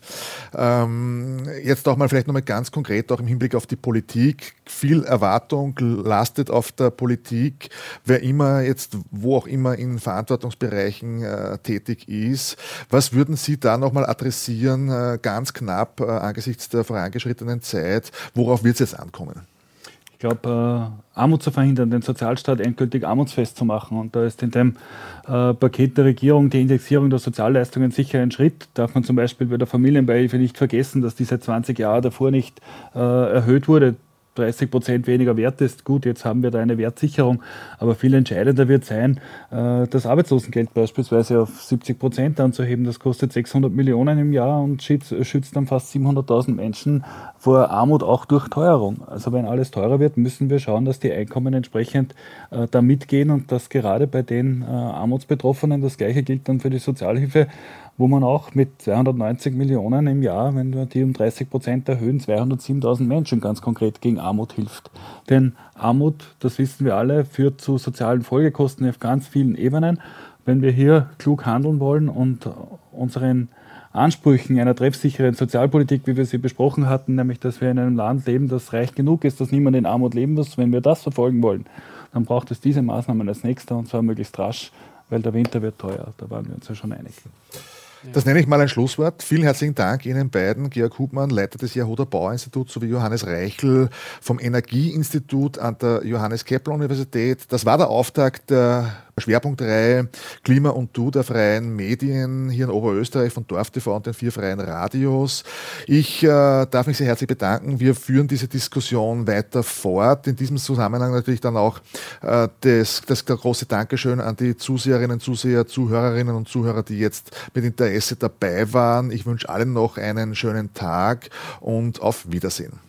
Ähm, jetzt auch mal vielleicht nochmal ganz konkret, auch im Hinblick auf die Politik. Viel Erwartung lastet auf der Politik, wer immer jetzt, wo auch immer in Verantwortungsbereichen äh, tätig ist. Was würden Sie da nochmal adressieren, äh, ganz knapp äh, angesichts der vorangeschrittenen Zeit? Worauf wird es jetzt ankommen?
Ich glaube, äh, Armut zu verhindern, den Sozialstaat endgültig armutsfest zu machen. Und da ist in dem äh, Paket der Regierung die Indexierung der Sozialleistungen sicher ein Schritt. Darf man zum Beispiel bei der Familienbeihilfe nicht vergessen, dass diese 20 Jahre davor nicht äh, erhöht wurde. 30 Prozent weniger wert ist. Gut, jetzt haben wir da eine Wertsicherung, aber viel entscheidender wird sein, äh, das Arbeitslosengeld beispielsweise auf 70 Prozent anzuheben. Das kostet 600 Millionen im Jahr und schützt dann fast 700.000 Menschen vor Armut auch durch Teuerung. Also wenn alles teurer wird, müssen wir schauen, dass die Einkommen entsprechend äh, da mitgehen und dass gerade bei den äh, Armutsbetroffenen, das gleiche gilt dann für die Sozialhilfe, wo man auch mit 290 Millionen im Jahr, wenn wir die um 30 Prozent erhöhen, 207.000 Menschen ganz konkret gegen Armut hilft. Denn Armut, das wissen wir alle, führt zu sozialen Folgekosten auf ganz vielen Ebenen. Wenn wir hier klug handeln wollen und unseren Ansprüchen einer treffsicheren Sozialpolitik, wie wir sie besprochen hatten, nämlich dass wir in einem Land leben, das reich genug ist, dass niemand in Armut leben muss, wenn wir das verfolgen wollen, dann braucht es diese Maßnahmen als nächster und zwar möglichst rasch, weil der Winter wird teuer. Da waren wir uns ja schon einig.
Das nenne ich mal ein Schlusswort. Vielen herzlichen Dank Ihnen beiden, Georg Hubmann, Leiter des Jahrhundert Bauinstituts, sowie Johannes Reichel vom Energieinstitut an der Johannes Kepler Universität. Das war der Auftakt der Schwerpunktreihe Klima und Du der freien Medien hier in Oberösterreich von Dorf TV und den vier freien Radios. Ich äh, darf mich sehr herzlich bedanken. Wir führen diese Diskussion weiter fort. In diesem Zusammenhang natürlich dann auch äh, das, das große Dankeschön an die Zuseherinnen, Zuseher, Zuhörerinnen und Zuhörer, die jetzt mit Interesse dabei waren. Ich wünsche allen noch einen schönen Tag und auf Wiedersehen.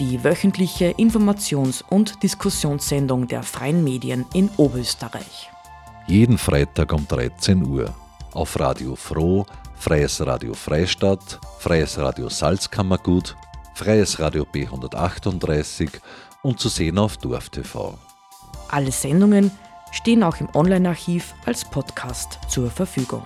Die wöchentliche Informations- und Diskussionssendung der freien Medien in Oberösterreich.
Jeden Freitag um 13 Uhr auf Radio Froh Freies Radio Freistadt, Freies Radio Salzkammergut, Freies Radio B138 und zu sehen auf DorfTV.
Alle Sendungen stehen auch im Online-Archiv als Podcast zur Verfügung.